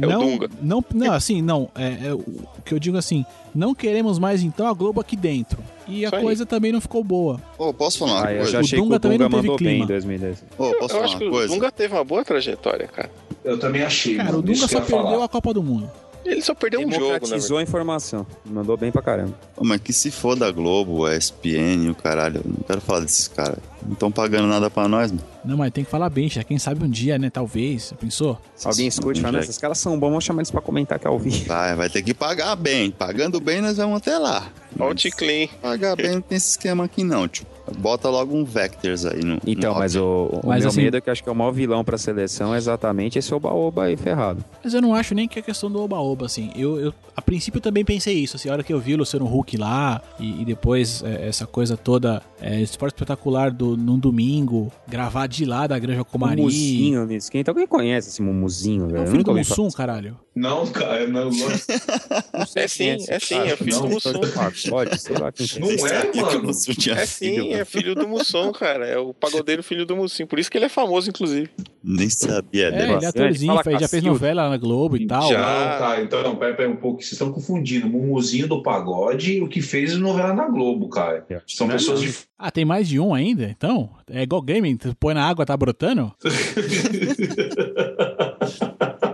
É o não, Dunga. não, não, assim, não. É, é o o que eu digo assim, não queremos mais então a Globo aqui dentro. E a Isso aí. coisa também não ficou boa. Ô, posso falar uma Ah, eu já O achei Dunga que o também Dunga não teve mandou bem em clima. 2010. Ô, posso eu falar acho que o? Dunga teve uma boa trajetória, cara. Eu também achei, Cara, mano. o Dunga só perdeu falar. a Copa do Mundo. Ele só perdeu um jogo, né? Democratizou a informação. Mandou bem pra caramba. Pô, mas que se for da Globo, a ESPN, o caralho. Eu não quero falar desses caras. Não estão pagando nada pra nós, mano. Não, mas tem que falar bem, já quem sabe um dia, né? Talvez. Você pensou? Alguém escute e fala, "Não, esses caras são bons, vamos chamar eles pra comentar que é ao vivo. Vai, vai ter que pagar bem. Pagando bem, nós vamos até lá. Olha o Ticlin. Pagar bem não tem esse esquema aqui, não, tio. Bota logo um Vectors aí no. Então, no mas o, o Mas meu assim- medo é que eu acho que é o maior vilão pra seleção é exatamente esse oba-oba aí ferrado. Mas eu não acho nem que é questão do oba-oba, assim. Eu, eu, a princípio, também pensei isso. Assim, a hora que eu vi o Luciano Huck lá e, e depois é, essa coisa toda, é, esporte espetacular do, num domingo, gravar de lá da Granja Comari. Mumuzinho, me esquenta. Alguém conhece esse mumuzinho, É velho? o Eu filho do. Mussum, caralho. Não, cara, não, não É sim, é sim, é filho do Mussum. Pode, sei lá não é. é, que o mano. É sim, é filho do Mussum, cara. É o pagodeiro filho do Mussum. Por isso que ele é famoso, inclusive. Nem sabia É, dele. ele é atorzinho, já fez novela na Globo e tal. Já. Não, cara, então, não, pera, pera um pouco. Vocês estão confundindo o Mumuzinho do Pagode e o que fez novela na Globo, cara. São Não, pessoas de. Ah, tem mais de um ainda? Então? É igual gaming, tu põe na água, tá brotando?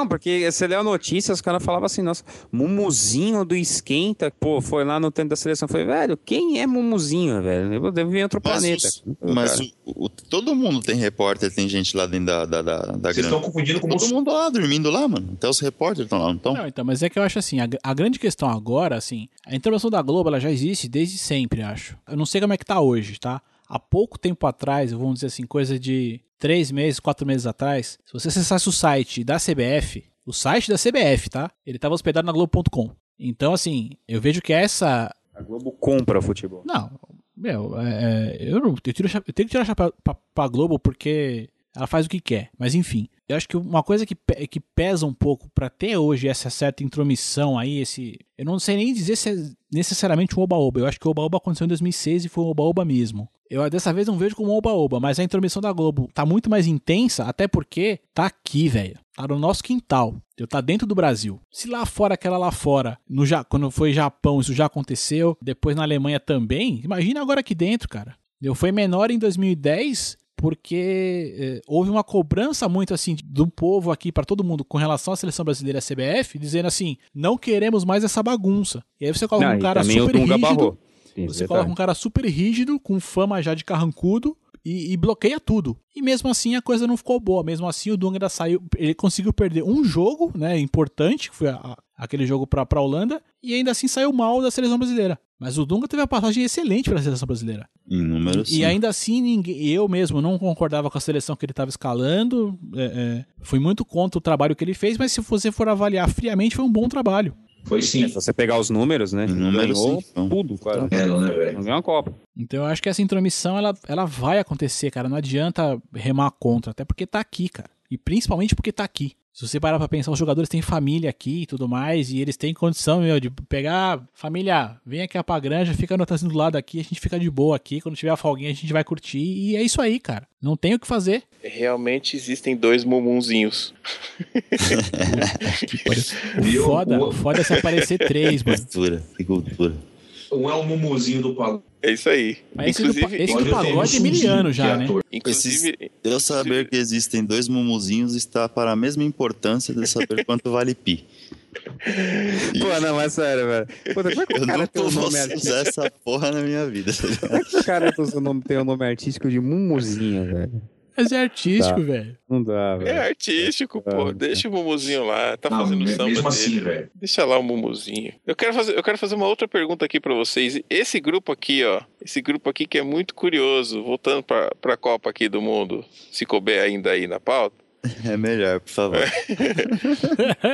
Não, porque você lê a notícia, os caras falavam assim, nossa, Mumuzinho do Esquenta, pô, foi lá no tempo da seleção. Foi, velho, quem é Mumuzinho, velho? Eu devo vir em outro Mas, planeta. os- mas o- o- todo mundo tem repórter, tem gente lá dentro da, da, da, da Vocês estão confundindo com Todo Mussum. mundo lá, dormindo lá, mano. Até os repórteres estão lá, não estão? Não, então, mas é que eu acho assim, a, a grande questão agora, assim, a intervenção da Globo, ela já existe desde sempre, acho. Eu não sei como é que tá hoje, tá? Há pouco tempo atrás, vamos dizer assim, coisa de três meses, quatro meses atrás, se você acessasse o site da CBF, o site da CBF, tá? Ele tava hospedado na Globo.com. Então, assim, eu vejo que essa... A Globo compra futebol. Não, meu, é, é, eu, não, eu, tiro, o eu tenho que tirar a chapéu pra, pra Globo porque ela faz o que quer. Mas enfim, eu acho que uma coisa que, que pesa um pouco pra ter hoje essa certa intromissão aí, esse. Eu não sei nem dizer se é necessariamente um oba-oba. Eu acho que o oba-oba aconteceu em 2006 e foi um oba-oba mesmo. Eu dessa vez não vejo como oba-oba, mas a intromissão da Globo tá muito mais intensa, até porque tá aqui, velho. Tá no nosso quintal. Eu tá dentro do Brasil. Se lá fora, aquela lá fora, no, Ja- quando foi Japão, isso já aconteceu, depois na Alemanha também, imagina agora aqui dentro, cara. Eu foi menor em 2010 porque eh, houve uma cobrança muito assim do povo aqui para todo mundo com relação à seleção brasileira e à CBF, dizendo assim: não queremos mais essa bagunça. E aí você coloca Não, um cara super rígido. barrou. Esse Você coloca um cara super rígido, com fama já de carrancudo, e, e bloqueia tudo. E mesmo assim a coisa não ficou boa. Mesmo assim o Dunga ainda saiu. Ele conseguiu perder um jogo, né? Importante, que foi a- a- aquele jogo pra, pra Holanda, e ainda assim saiu mal da seleção brasileira. Mas o Dunga teve uma passagem excelente pra seleção brasileira. Em número E ainda assim, ninguém, eu mesmo não concordava com a seleção que ele estava escalando. é, é, fui muito contra o trabalho que ele fez, mas se você for avaliar friamente, foi um bom trabalho. Foi sim. É, se você pegar os números, né? Números, ganhou sim, então. tudo, quase. É, não, né, velho? Não ganhou uma Copa. Então eu acho que essa intromissão ela, ela vai acontecer, cara. Não adianta remar contra, até porque tá aqui, cara. E principalmente porque tá aqui. Se você parar pra pensar, os jogadores têm família aqui e tudo mais, e eles têm condição, meu, de pegar, família, vem aqui pra granja, fica anotando do lado aqui, a gente fica de boa aqui, quando tiver a folguinha a gente vai curtir, e é isso aí, cara. Não tem o que fazer. Realmente existem dois mumunzinhos. Foda, O- foda se aparecer três, mano. Cultura, que cultura. Um é o Mumuzinho do Pagode. É isso aí. Mas esse do, inclusive, esse do Pode ter pagode é miliano já, é né? inclusive Eu saber que existem dois mumuzinhos está para a mesma importância de saber quanto vale pi. Pô, não, mas sério, velho. Puta, como é que Eu o cara não tem o vou nome usar artístico? essa porra na minha vida. Como é que o cara tem o nome- tem o nome artístico de Mumuzinho, velho? Mas é artístico, velho. Não dá, velho. é artístico, pô. Deixa o mumuzinho lá. Tá Não, fazendo me- samba mesmo dele. assim, velho. Deixa lá o mumuzinho. Eu quero fazer, eu quero fazer uma outra pergunta aqui pra vocês. Esse grupo aqui, ó, esse grupo aqui que é muito curioso, voltando pra, pra Copa aqui do mundo, se couber ainda aí na pauta. É melhor, por favor.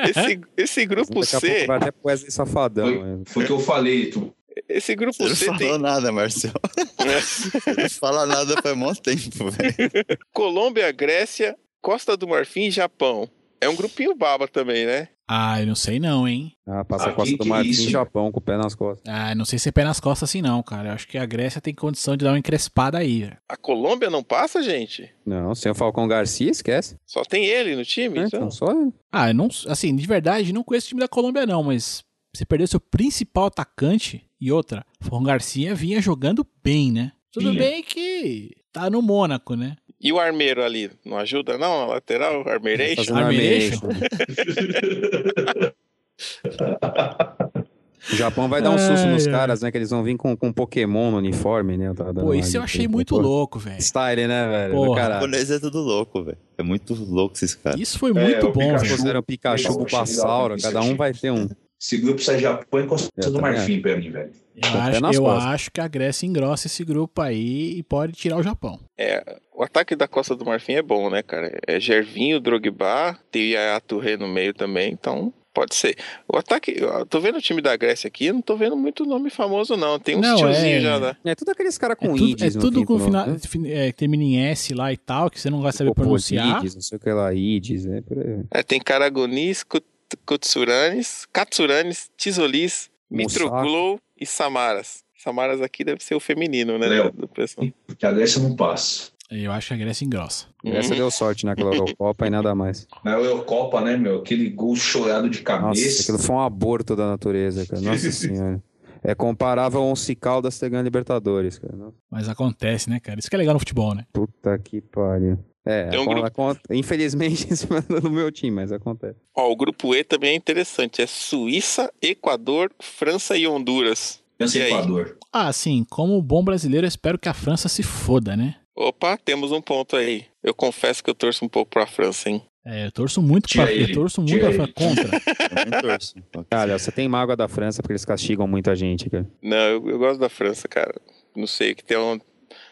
Esse, esse grupo Daqui a pouco C, vai até Wesley Safadão. Foi, né? foi o que eu falei. Tu, esse grupo Você não C falou tem nada, Marcel. Você não fala nada faz mó tempo, velho. Colômbia, Grécia, Costa do Marfim e Japão. É um grupinho baba também, né? Ah, eu não sei não, hein? Ah, passa Ah, a Costa que do é Marfim e Japão com o pé nas costas. Ah, não sei se é pé nas costas assim não, cara. Eu acho que a Grécia tem condição de dar uma encrespada aí. A Colômbia não passa, gente? Não, sem o Falcão Garcia, esquece. Só tem ele no time, É, então. então, só ele. Ah, eu não, assim, de verdade, não conheço o time da Colômbia não, mas você perdeu seu principal atacante e outra, Fon Garcia vinha jogando bem, né? Tudo Vinha. bem que tá no Mônaco, né? E o Armeiro ali, não ajuda não? A lateral, Armeireixo? Fazendo Armeiration? armeiration. O Japão vai dar um susto Ai, nos ai. caras, né? Que eles vão vir com, com Pokémon no uniforme, né? Dando Pô, isso eu achei muito pô. louco, velho. Style, né, velho? O japonês é tudo louco, velho. É muito louco esses caras. Isso foi É, muito o bom, Pikachu. velho. Fizeram Pikachu, Legal, achei Bulbasauro, cada um vai ter um. Esse grupo sai Japão e Costa do Marfim pra mim, velho. Eu, pé acho, eu acho que a Grécia engrossa esse grupo aí e pode tirar o Japão. É, o ataque da Costa do Marfim é bom, né, cara? É Gervinho, Drogba, tem o Yaya Touré no meio também, então pode ser. O ataque, eu tô vendo o time da Grécia aqui, eu não tô vendo muito nome famoso não, tem uns Não, tiozinhos é- já, né? É tudo aqueles caras É com tudo, ids é tudo com final, né? é, termina em S lá e tal, que você não vai saber pronunciar. Popolides, não sei o que lá, ids, né? Por aí. É, tem Karagonis, Kutsuranes, Katsuranes, Tisolis. Mitroglou e Samaras. Samaras aqui deve ser o feminino, né? Léo. Do pessoal. Porque a Grécia não passa. Eu acho que a Grécia engrossa. Essa Uhum. deu sorte naquela Eurocopa e nada mais. Na Eurocopa, né, meu? Aquele gol chorado de Nossa, cabeça. aquilo foi um aborto da natureza, cara. Nossa senhora. É comparável ao Once Caldas ter ganho a Libertadores, cara. Nossa, Mas acontece, né, cara? Isso que é legal no futebol, né? Puta que pariu. É, Tem um grupo- infelizmente em cima do meu time, mas acontece. Ó, o grupo E também é interessante. É Suíça, Equador, França e Honduras. Pensa E? Equador. Ah, sim, como bom brasileiro, eu espero que a França se foda, né? Opa, temos um ponto aí. Eu confesso que eu torço um pouco pra França, hein? É, eu torço muito pra, eu ele, torço muito pra, ele. contra. Também torço. Olha, você tem mágoa da França porque eles castigam muita gente, cara. Não, eu, eu gosto da França, cara. Não sei, que tem, um,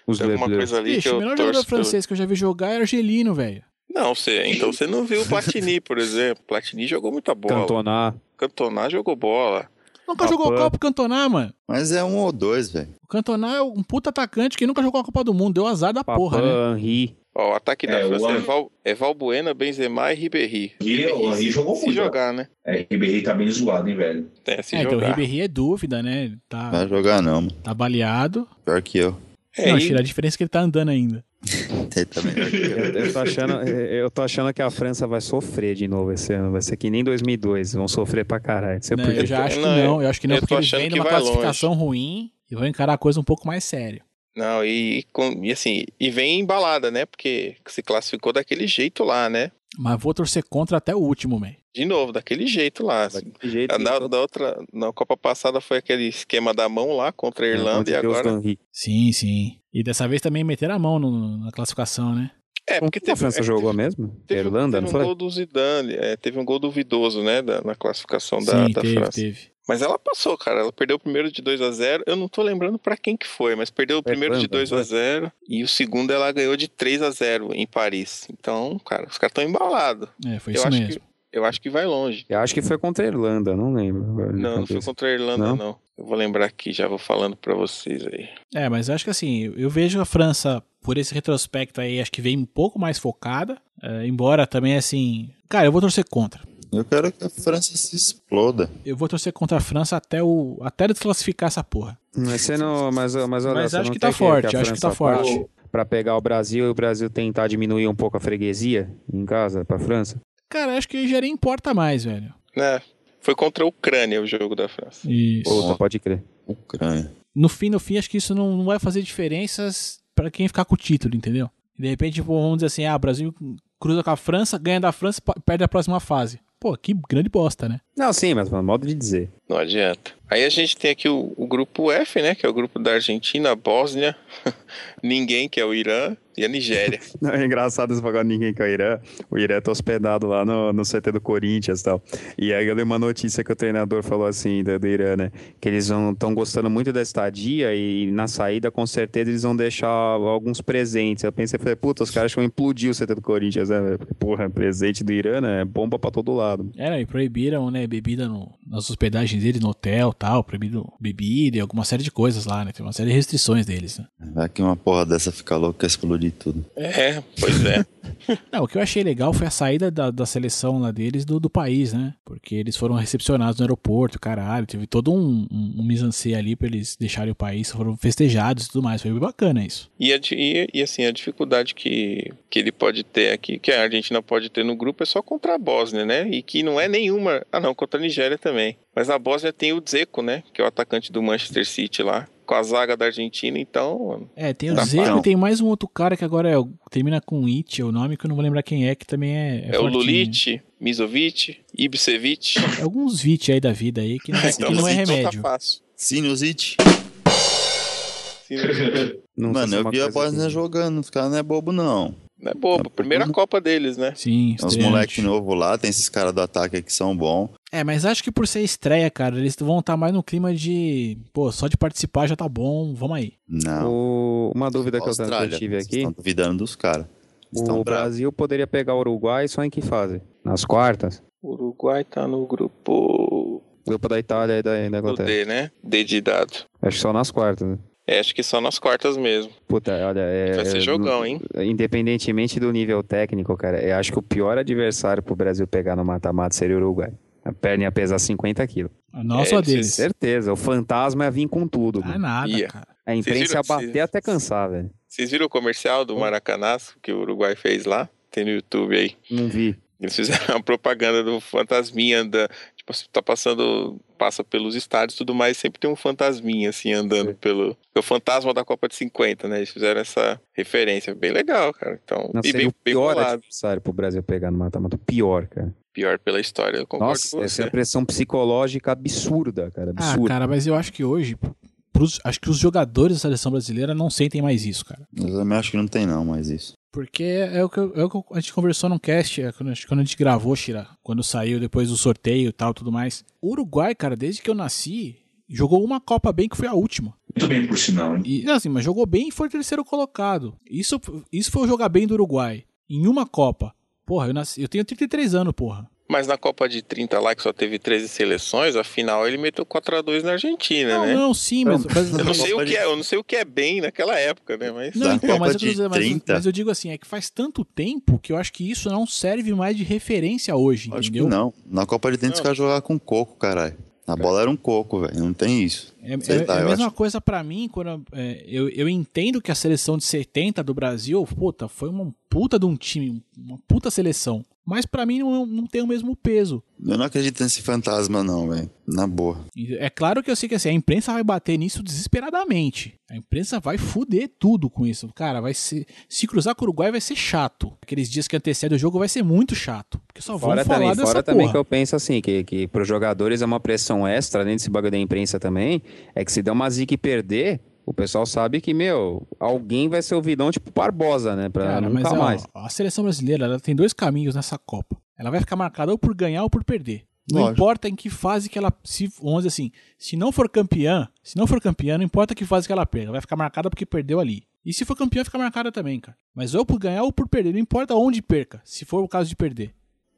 Os tem alguma coisa ali que Bicho, o melhor jogador pelo- francês que eu já vi jogar é argelino, velho. Não, você, então você não viu o Platini, por exemplo. Platini jogou muita bola. Cantona. Cantona jogou bola. Nunca jogou Copa o Cantona, mano. Mas é um ou dois, velho. O Cantona é um puta atacante que nunca jogou a Copa do Mundo. Deu azar da porra, né? Henri. Ó, o ataque da É, o França é Val, é Valbuena, Benzema e Ribéry. E o Henry jogou se muito. jogar, né? É, Ribéry tá bem zoado, hein, velho? É, se É, então o jogar. Ribéry é dúvida, né? Ele Tá, Vai jogar não, mano. tá baleado. Pior que eu. É, não, e- tira a diferença é que ele tá andando ainda. Tá eu. Eu, tô achando, eu tô achando que a França vai sofrer de novo esse ano. Vai ser que nem 2002. Vão sofrer pra caralho. Não eu já acho que Não, não. Eu acho que não, porque eles vêm que numa classificação ruim e vão encarar a coisa um pouco mais sério. Não, e, com- e assim, e vem embalada, né? Porque se classificou daquele jeito lá, né? Mas vou torcer contra até o último, velho. De novo, daquele jeito lá. assim. Daquele jeito, A da, da outra, na Copa passada foi aquele esquema da mão lá contra a Irlanda e agora. Sim, sim. E dessa vez também meteram a mão no- na classificação, né? É, Com porque quem a França é, jogou mesmo? Teve, Irlanda, teve não um foi? gol do Zidane, é, teve um gol duvidoso, né, da- na classificação da, sim, da teve, França. teve. Mas ela passou, cara. Ela perdeu o primeiro de 2 a 0 Eu não tô lembrando pra quem que foi, mas perdeu o primeiro de Irlanda, 2 a foi? 0 e o segundo ela ganhou de 3 a 0 em Paris. Então, cara, os caras estão embalados. É, foi Eu isso acho mesmo. que eu acho que vai longe. Eu acho que foi contra a Irlanda, não lembro. Não, não foi contra a Irlanda, Não? não. Eu vou lembrar aqui, já vou falando pra vocês aí. É, mas eu acho que assim, eu vejo a França, por esse retrospecto aí, acho que vem um pouco mais focada. é, embora também, assim. Cara, eu vou torcer contra. Eu quero que a França se exploda. Eu vou torcer contra a França até o até desclassificar essa porra. Mas você não. Mas, mas, olha, Mas você acho não que tá forte, a acho que França tá forte. passe Pra pegar o Brasil e o Brasil tentar diminuir um pouco a freguesia em casa pra França? Cara, acho que já nem importa mais, velho. Né? Foi contra a Ucrânia o jogo da França. Isso. Puta, pode crer. Ucrânia. No fim, no fim, acho que isso não, não vai fazer diferenças pra quem ficar com o título, entendeu? E de repente, tipo, vamos dizer assim, ah, o Brasil cruza com a França, ganha da França, perde a próxima fase. Pô, que grande bosta, né? Não, sim, mas no modo de dizer. Não adianta. Aí a gente tem aqui o, o grupo F, né? Que é o grupo da Argentina, a Bósnia, ninguém, que é o Irã, e a Nigéria. Não, é engraçado esse bagulho ninguém com o Irã. O Irã tá hospedado lá no, no CT do Corinthians e tal. E aí eu li uma notícia que o treinador falou assim, do, do Irã, né? Que eles estão gostando muito da estadia e na saída, com certeza, eles vão deixar alguns presentes. Eu pensei, falei, puta, os caras vão implodir o CT do Corinthians, né? porra, presente do Irã, né? É bomba pra todo lado. Era, e proibiram, né, bebida no- nas hospedagens deles, no hotel tal, proibido bebida e alguma série de coisas lá, né? Tem uma série de restrições deles, né? Vai que uma porra dessa fica louca quer explodir tudo. É, pois é. Não, o que eu achei legal foi a saída da, da seleção lá deles do, do país, né? Porque eles foram recepcionados no aeroporto, caralho. Teve todo um, um, um ali pra eles deixarem o país, foram festejados e tudo mais. Foi bem bacana isso. E, a e, e, assim, a dificuldade que, que ele pode ter aqui, que a Argentina pode ter no grupo, é só contra a Bósnia, né? E que não é nenhuma. Ah, não, contra a Nigéria também. Mas a Bósnia tem o Dzeko, né? Que é o atacante do Manchester City lá. Com a zaga da Argentina, então. É, tem o Tá Zeco bom. e tem mais um outro cara que agora é, o- termina com It, é o nome que eu não vou lembrar quem é, que também é. É, o fortinho. Lulic, Mizovic, Ibsevic. É alguns Vit aí da vida aí que não, que Então, não é então remédio. Tá fácil. Sinusite. Sim? Não sei Mano, é eu vi a que- jogando, os caras não é bobo, não. Não é bobo. Primeira Copa deles, né? Sim, Tem uns estreante. moleque novo lá, tem esses caras do ataque aqui que são bons. É, mas acho que por ser estreia, cara, eles vão estar mais no clima de, pô, só de participar já tá bom, vamos aí. Não. O- Uma dúvida que eu, que eu Austrália, tive vocês aqui. Estão duvidando dos caras. O bravos. Brasil poderia pegar o Uruguai só em que fase? Nas quartas? O Uruguai tá no grupo Grupo da Itália e da, da Inglaterra. D, né? D de dado. Acho que só nas quartas, né? É, acho que só nas quartas mesmo. Puta, olha, é, Vai ser é- jogão, hein? Independentemente do nível técnico, cara, eu acho que o pior adversário pro Brasil pegar no mata-mata seria o Uruguai. A perna ia pesar 50 quilos. A nossa É, deles? Certeza, o fantasma ia vir com tudo. Ah, mano. nada, Ia. cara. A imprensa ia bater vocês- até cansar, velho. Vocês viram o comercial do Maracanaço que o Uruguai fez lá? Tem no YouTube aí. Não vi. Eles fizeram a propaganda do fantasminha anda, tipo, assim, tá passando, passa pelos estádios e tudo mais, sempre tem um fantasminha assim andando pelo, é o fantasma da Copa de 50, né? Eles fizeram essa referência, bem legal, cara. Então, Não e bem, o bem pior adversário pro Brasil pegar no mata-mata. Pior, cara. Pior pela história, eu concordo Nossa, com essa você. é a pressão psicológica absurda, cara. Ah, Absurda. cara, mas eu acho que hoje, pros- acho que os jogadores da seleção brasileira não sentem mais isso, cara. Eu também acho que não tem não mais isso. Porque é o que, eu- é o que a gente conversou num cast, é, quando, a gente- quando a gente gravou, Shira, quando saiu depois do sorteio e tal, tudo mais. O Uruguai, cara, desde que eu nasci, jogou uma Copa bem, que foi a última. Muito bem, por sinal, hein? E assim, mas jogou bem e foi terceiro colocado. Isso, isso foi o jogar bem do Uruguai. Em uma Copa. Porra, eu, nasci, eu tenho 33 anos, porra. Mas na Copa de 30 lá, que só teve 13 seleções, afinal ele meteu 4x2 na Argentina, Não, né? não, sim, mas. mas- Eu não sei o que é, eu não sei o que é bem naquela época, né? Mas Não, então, Copa mas eu, dizendo, mas, 30. mas eu digo assim, é que faz tanto tempo que eu acho que isso não serve mais de referência hoje, Acho entendeu? que não. Na Copa de 30 os Não. caras jogavam com coco, caralho. A bola era um coco, velho. Não tem isso. É, é- lá, é a mesma acho- coisa pra mim, quando é, eu, eu entendo que a seleção de 70 do Brasil, puta, foi uma puta de um time, uma puta seleção. Mas pra mim não, não tem o mesmo peso. Eu não acredito nesse fantasma, não, velho. Na boa. É claro que eu sei que assim, a imprensa vai bater nisso desesperadamente. A imprensa vai fuder tudo com isso. Cara, vai ser. Se cruzar com o Uruguai vai ser chato. Aqueles dias que antecedem o jogo vai ser muito chato. Porque só vão Fora falar também, dessa fora porra. também que eu penso assim, que, que pros jogadores é uma pressão extra, além desse bagulho da imprensa também, é que se der uma zica e perder, o pessoal sabe que, meu, alguém vai ser o vilão tipo Barbosa, né? Pra Cara, nunca ó, mais. a seleção brasileira ela tem dois caminhos nessa Copa. Ela vai ficar marcada ou por ganhar ou por perder. Não Lógico. importa em que fase que ela se, vamos dizer assim, se não for campeã, se não for campeã, não importa que fase que ela perca, vai ficar marcada porque perdeu ali. E se for campeã, fica marcada também, cara. Mas ou por ganhar ou por perder, não importa onde perca, se for o caso de perder.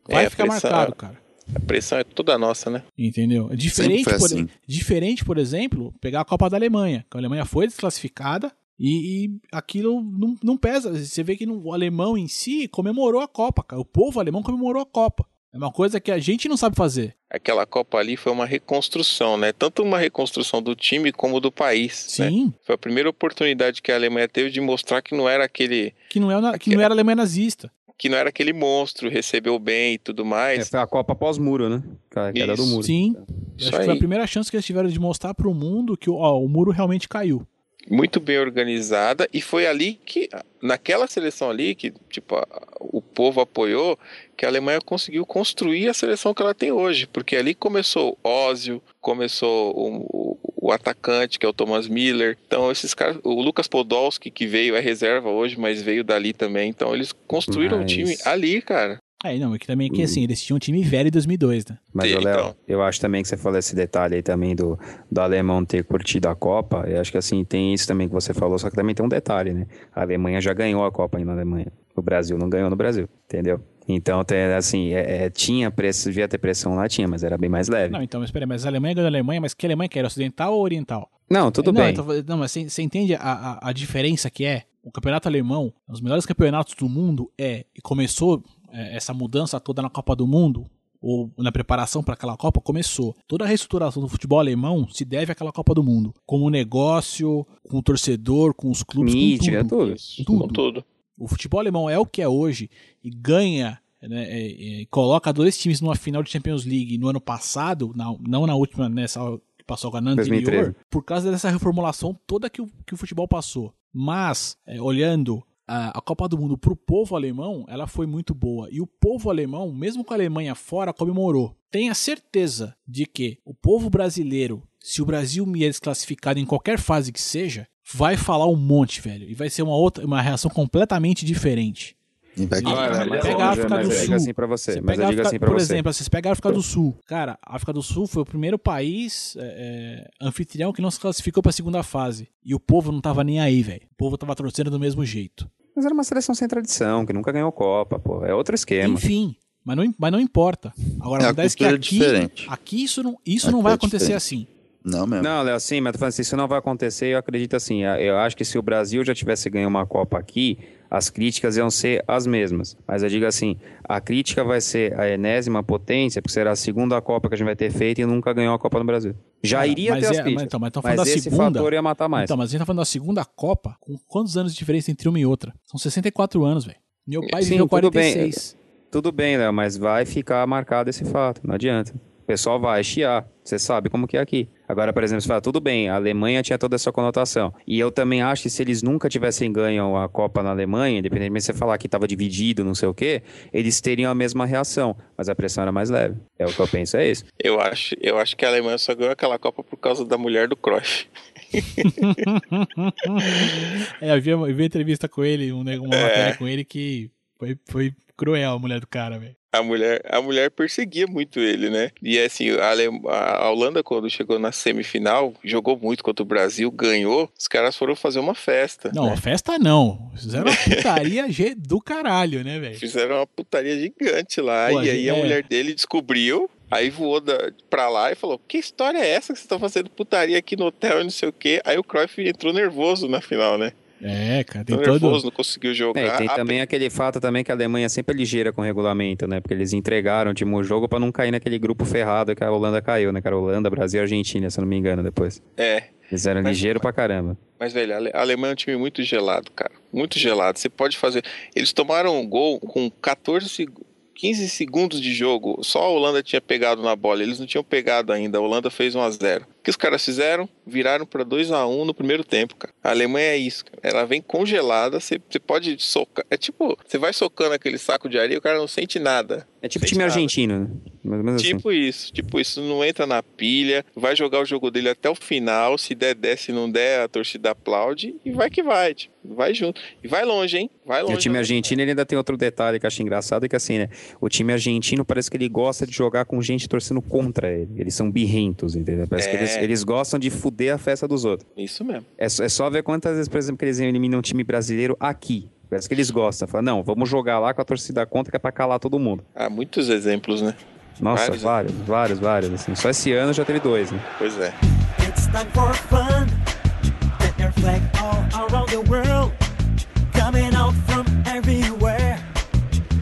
Vai É, ficar pressão- marcado, cara. A pressão é toda nossa, né? Entendeu? É Diferente, foi por, assim. diferente, por exemplo, pegar a Copa da Alemanha. Que a Alemanha foi desclassificada e, e aquilo não, não pesa. Você vê que não- o alemão em si comemorou a Copa, cara. O povo alemão comemorou a Copa. É uma coisa que a gente não sabe fazer. Aquela Copa ali foi uma reconstrução, né? Tanto uma reconstrução do time como do país. né? Sim, Foi a primeira oportunidade que a Alemanha teve de mostrar que não era aquele, que não, é, na- que não era a Alemanha nazista. Que não era aquele monstro, recebeu bem e tudo É, mais. foi a Copa pós-muro, né? A queda do muro. Sim. Isso Acho que foi a aí. primeira chance que eles tiveram de mostrar pro mundo que ó, o muro realmente caiu. Muito bem organizada e foi ali que naquela seleção ali que tipo o povo apoiou que a Alemanha conseguiu construir a seleção que ela tem hoje porque ali começou Ósio começou o, o- o atacante que é o Thomas Miller então esses caras o Lucas Podolski que veio é reserva hoje mas veio dali também. Então eles construíram o Mas- time ali cara Aí não, é que também que assim, eles tinham um time velho em 2002, né? Mas, Léo, então. eu acho também que você falou esse detalhe aí também do, do alemão ter curtido a Copa. Eu acho que assim, tem isso também que você falou, só que também tem um detalhe, né? A Alemanha já ganhou a Copa aí na Alemanha. O Brasil não ganhou no Brasil, entendeu? Então, tem, assim, é- é, tinha pressão, devia ter pressão lá, tinha, mas era bem mais leve. Não, então, mas peraí, mas a Alemanha ganhou a Alemanha, mas que Alemanha que era? Ocidental ou oriental? Não, tudo não, bem. tô falando- não, mas você, você entende a, a, a diferença que é? O campeonato alemão, os melhores campeonatos do mundo, é e começou é, essa mudança toda na Copa do Mundo, ou na preparação para aquela Copa, começou. Toda a reestruturação do futebol alemão se deve àquela Copa do Mundo. Com o negócio, com o torcedor, com os clubes, Mídia, com tudo. tudo. Tudo. com tudo O futebol alemão é o que é hoje e ganha, né, é, é, coloca dois times numa final de Champions League no ano passado, na- não na última, nessa passou agora na anterior, 2013. por causa dessa reformulação toda que o, que o futebol passou. Mas, é, olhando a, Copa do Mundo pro povo alemão, ela foi muito boa. E o povo alemão, mesmo com a Alemanha fora, comemorou. Tenha certeza de que o povo brasileiro, se o Brasil me é desclassificado em qualquer fase que seja, vai falar um monte, velho. E vai ser uma outra, uma reação completamente diferente. Olha, mas pega a mas, África do digo Sul. assim pra você. Você mas pega eu a digo África- assim pra por você. exemplo, vocês pegam a África do Sul. Cara, a África do Sul foi o primeiro país é, é, anfitrião que não se classificou pra segunda fase. E o povo não tava nem aí, velho. O povo tava torcendo do mesmo jeito. Mas era uma seleção sem tradição, que nunca ganhou Copa, pô. É outro esquema. Enfim, mas não, mas não importa. Agora, É, a acontece que cultura é aqui, aqui isso não, isso Aqui não vai é acontecer diferente. assim. Não mesmo. Não, Léo, sim, mas tô falando assim, isso não vai acontecer, eu acredito assim, eu acho que se o Brasil já tivesse ganho uma Copa aqui, as críticas iam ser as mesmas. Mas eu digo assim, a crítica vai ser a enésima potência, porque será a segunda Copa que a gente vai ter feito e nunca ganhou a Copa no Brasil. Já Cara, iria mas ter é- as mas críticas, então, mas mas, tão falando da esse segunda- fator ia matar mais. Então, mas a gente tá falando da segunda Copa, com quantos anos de diferença entre uma e outra? São 64 anos, velho. Meu pai Sim, viveu tudo bem. 46. Tudo bem, Léo, mas vai ficar marcado esse fato, não adianta. O pessoal vai chiar, você sabe como que é aqui. Agora, por exemplo, você fala, tudo bem, a Alemanha tinha toda essa conotação. E eu também acho que se eles nunca tivessem ganho a Copa na Alemanha, independentemente de você falar que estava dividido, não sei o quê, eles teriam a mesma reação, mas a pressão era mais leve. É o que eu penso, é isso. Eu acho, eu acho que a Alemanha só ganhou aquela Copa por causa da mulher do Cruyff. É, eu vi, eu vi entrevista com ele, um, né, uma É. matéria com ele que foi, foi cruel a mulher do cara, velho. A mulher, a mulher perseguia muito ele, né? E assim, a, a Holanda, quando chegou na semifinal, jogou muito contra o Brasil, ganhou. Os caras foram fazer uma festa. Não, né? a festa não. Fizeram uma putaria do caralho, né, velho? Fizeram uma putaria gigante lá. Pô, e aí a é. mulher dele descobriu. Aí voou da, pra lá e falou: Que história é essa que vocês estão fazendo putaria aqui no hotel e não sei o quê? Aí o Cruyff entrou nervoso na final, né? É, cara, tem todo. nervoso, não conseguiu jogar. É, tem A- também aquele fato também que a Alemanha sempre é ligeira com o regulamento, né? Porque eles entregaram o último jogo pra não cair naquele grupo ferrado que a Holanda caiu, né? Que era Holanda, Brasil e Argentina, se eu não me engano, depois. É, Eles eram Mas- ligeiros pra caramba. Mas, velho, a Alemanha é um time muito gelado, cara. Muito gelado. Você pode fazer. Eles tomaram um gol com 14 segundos. 15 segundos de jogo, só a Holanda tinha pegado na bola, eles não tinham pegado ainda. A Holanda fez 1 a 0. O que os caras fizeram? Viraram para 2 a 1 no primeiro tempo, cara. A Alemanha é isso, cara. Ela vem congelada, você você pode socar. É tipo, você vai socando aquele saco de areia, o cara não sente nada. É tipo Sente time nada. argentino, né? Assim. Tipo isso, tipo isso, não entra na pilha, vai jogar o jogo dele até o final, se der, der, se não der, a torcida aplaude e vai que vai, tipo, vai junto. E vai longe, hein? Vai E longe. o time argentino ele ainda tem outro detalhe que eu acho engraçado, que assim, né? O time argentino parece que ele gosta de jogar com gente torcendo contra ele. Eles são birrentos, entendeu? Parece que É. eles, eles gostam de fuder a festa dos outros. Isso mesmo. É, só- é só ver quantas vezes, por exemplo, que eles eliminam um time brasileiro aqui. Parece que eles gostam. Fala, não, vamos jogar lá com a torcida contra que é pra calar todo mundo. Há muitos exemplos, né? Nossa, Vários, vários, né? vários, vários. Assim. Só esse ano já teve dois, né? Pois é. It's time for fun. Your flag all around the world. Coming out from everywhere.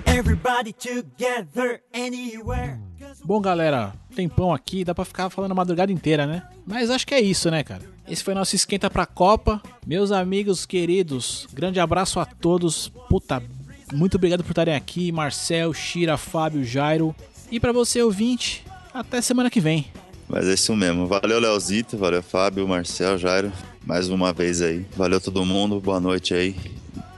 Everybody together, anywhere. Bom, galera, tempão aqui, dá pra ficar falando a madrugada inteira, né? Mas acho que é isso, né, cara? Esse foi nosso esquenta pra Copa. Meus amigos queridos, grande abraço a todos. Puta, muito obrigado por estarem aqui. Marcel, Shira, Fábio, Jairo. E pra você, ouvinte, até semana que vem. Mas é isso mesmo. Valeu, Leozito. Valeu, Fábio, Marcel, Jairo. Mais uma vez aí. Valeu todo mundo. Boa noite aí.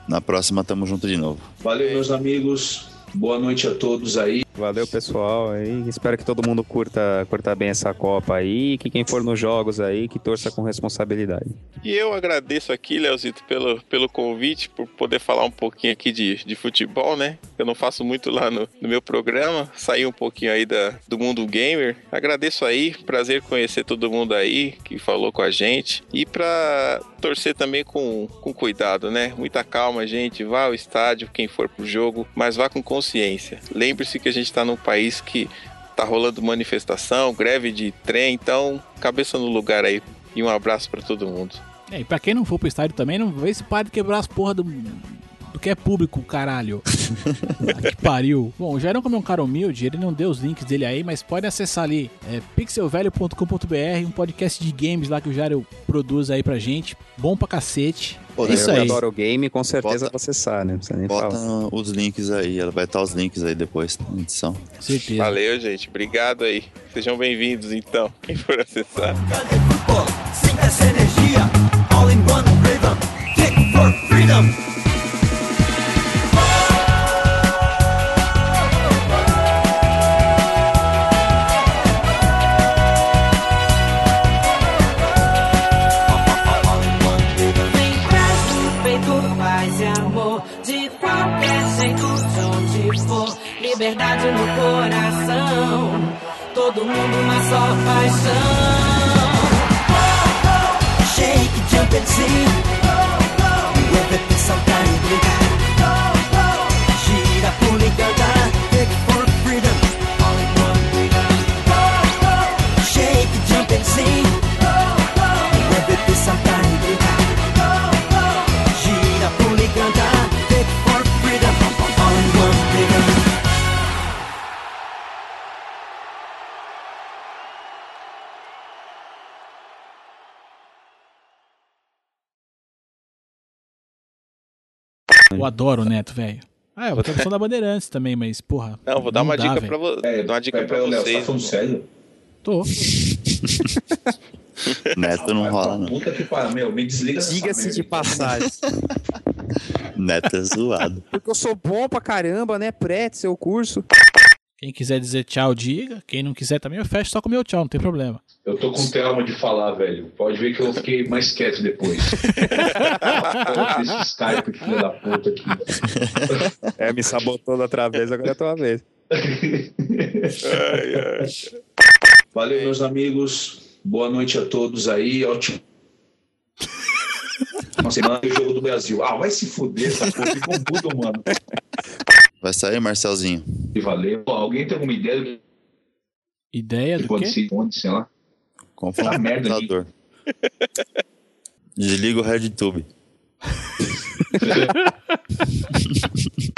Na próxima tamo junto de novo. Valeu, meus amigos. Boa noite a todos aí. Valeu, pessoal. Aí, espero que todo mundo curta, curta bem essa Copa aí. Que quem for nos jogos aí, que torça com responsabilidade. E eu agradeço aqui, Leozito, pelo, pelo convite, por poder falar um pouquinho aqui de, de futebol, né? Eu não faço muito lá no, no meu programa, sair um pouquinho aí da, do mundo gamer. Agradeço aí, prazer conhecer todo mundo aí que falou com a gente. E pra torcer também com, com cuidado, né? Muita calma, gente. Vá ao estádio, quem for pro jogo, mas vá com consciência. Lembre-se que a gente tá num país que tá rolando manifestação, greve de trem, então cabeça no lugar aí. E um abraço pra todo mundo. É, e pra quem não for pro estádio também, não vê se para de quebrar as porra do, do que é público, caralho. Ah, que pariu. Bom, o Jairão, como é um cara humilde, ele não deu os links dele aí, mas pode acessar ali, é pixelvelho.com.br, um podcast de games lá que o Jairo produz aí pra gente. Bom pra cacete. Pô, Isso eu aí. adoro o game, com certeza Bota- você sabe, né? Não precisa nem Bota falar. os links aí, ela vai estar os links aí depois na edição. Certeza. Valeu, gente. Obrigado aí. Sejam bem-vindos, então. Quem for acessar. Sinta essa energia. All in one rhythm. Kick for freedom. Todo mundo uma só paixão Shake, jump and sing. Eu adoro o Neto, velho. Ah, eu vou ter a opção da Bandeirantes também, mas, porra. Não, vou dar uma dica velho. pra, vo... É, uma dica pra você vocês. tá falando sério? Tô. Neto não rola, não. Puta que pariu, meu, me desliga Diga-se merda. de passagem. Neto é zoado. Porque eu sou bom pra caramba, né? Prete seu curso. Quem quiser dizer tchau, diga. Quem não quiser também, eu fecho só com o meu tchau, não tem problema. Eu tô com trauma de falar, velho. Pode ver que eu fiquei mais quieto depois. Esse Skype, filho da puta aqui. É, me sabotou da outra vez, agora é a tua vez. Valeu, meus amigos. Boa noite a todos aí. Ótimo. Uma semana do jogo do Brasil. Ah, vai se fuder essa porra. Ficou um puto, mano. Vai sair, Marcelzinho? E valeu. Pô, alguém tem alguma ideia do Ideia que do pode quê? ser? Onde, sei lá. Tá merda aqui. computador. Desliga o RedTube.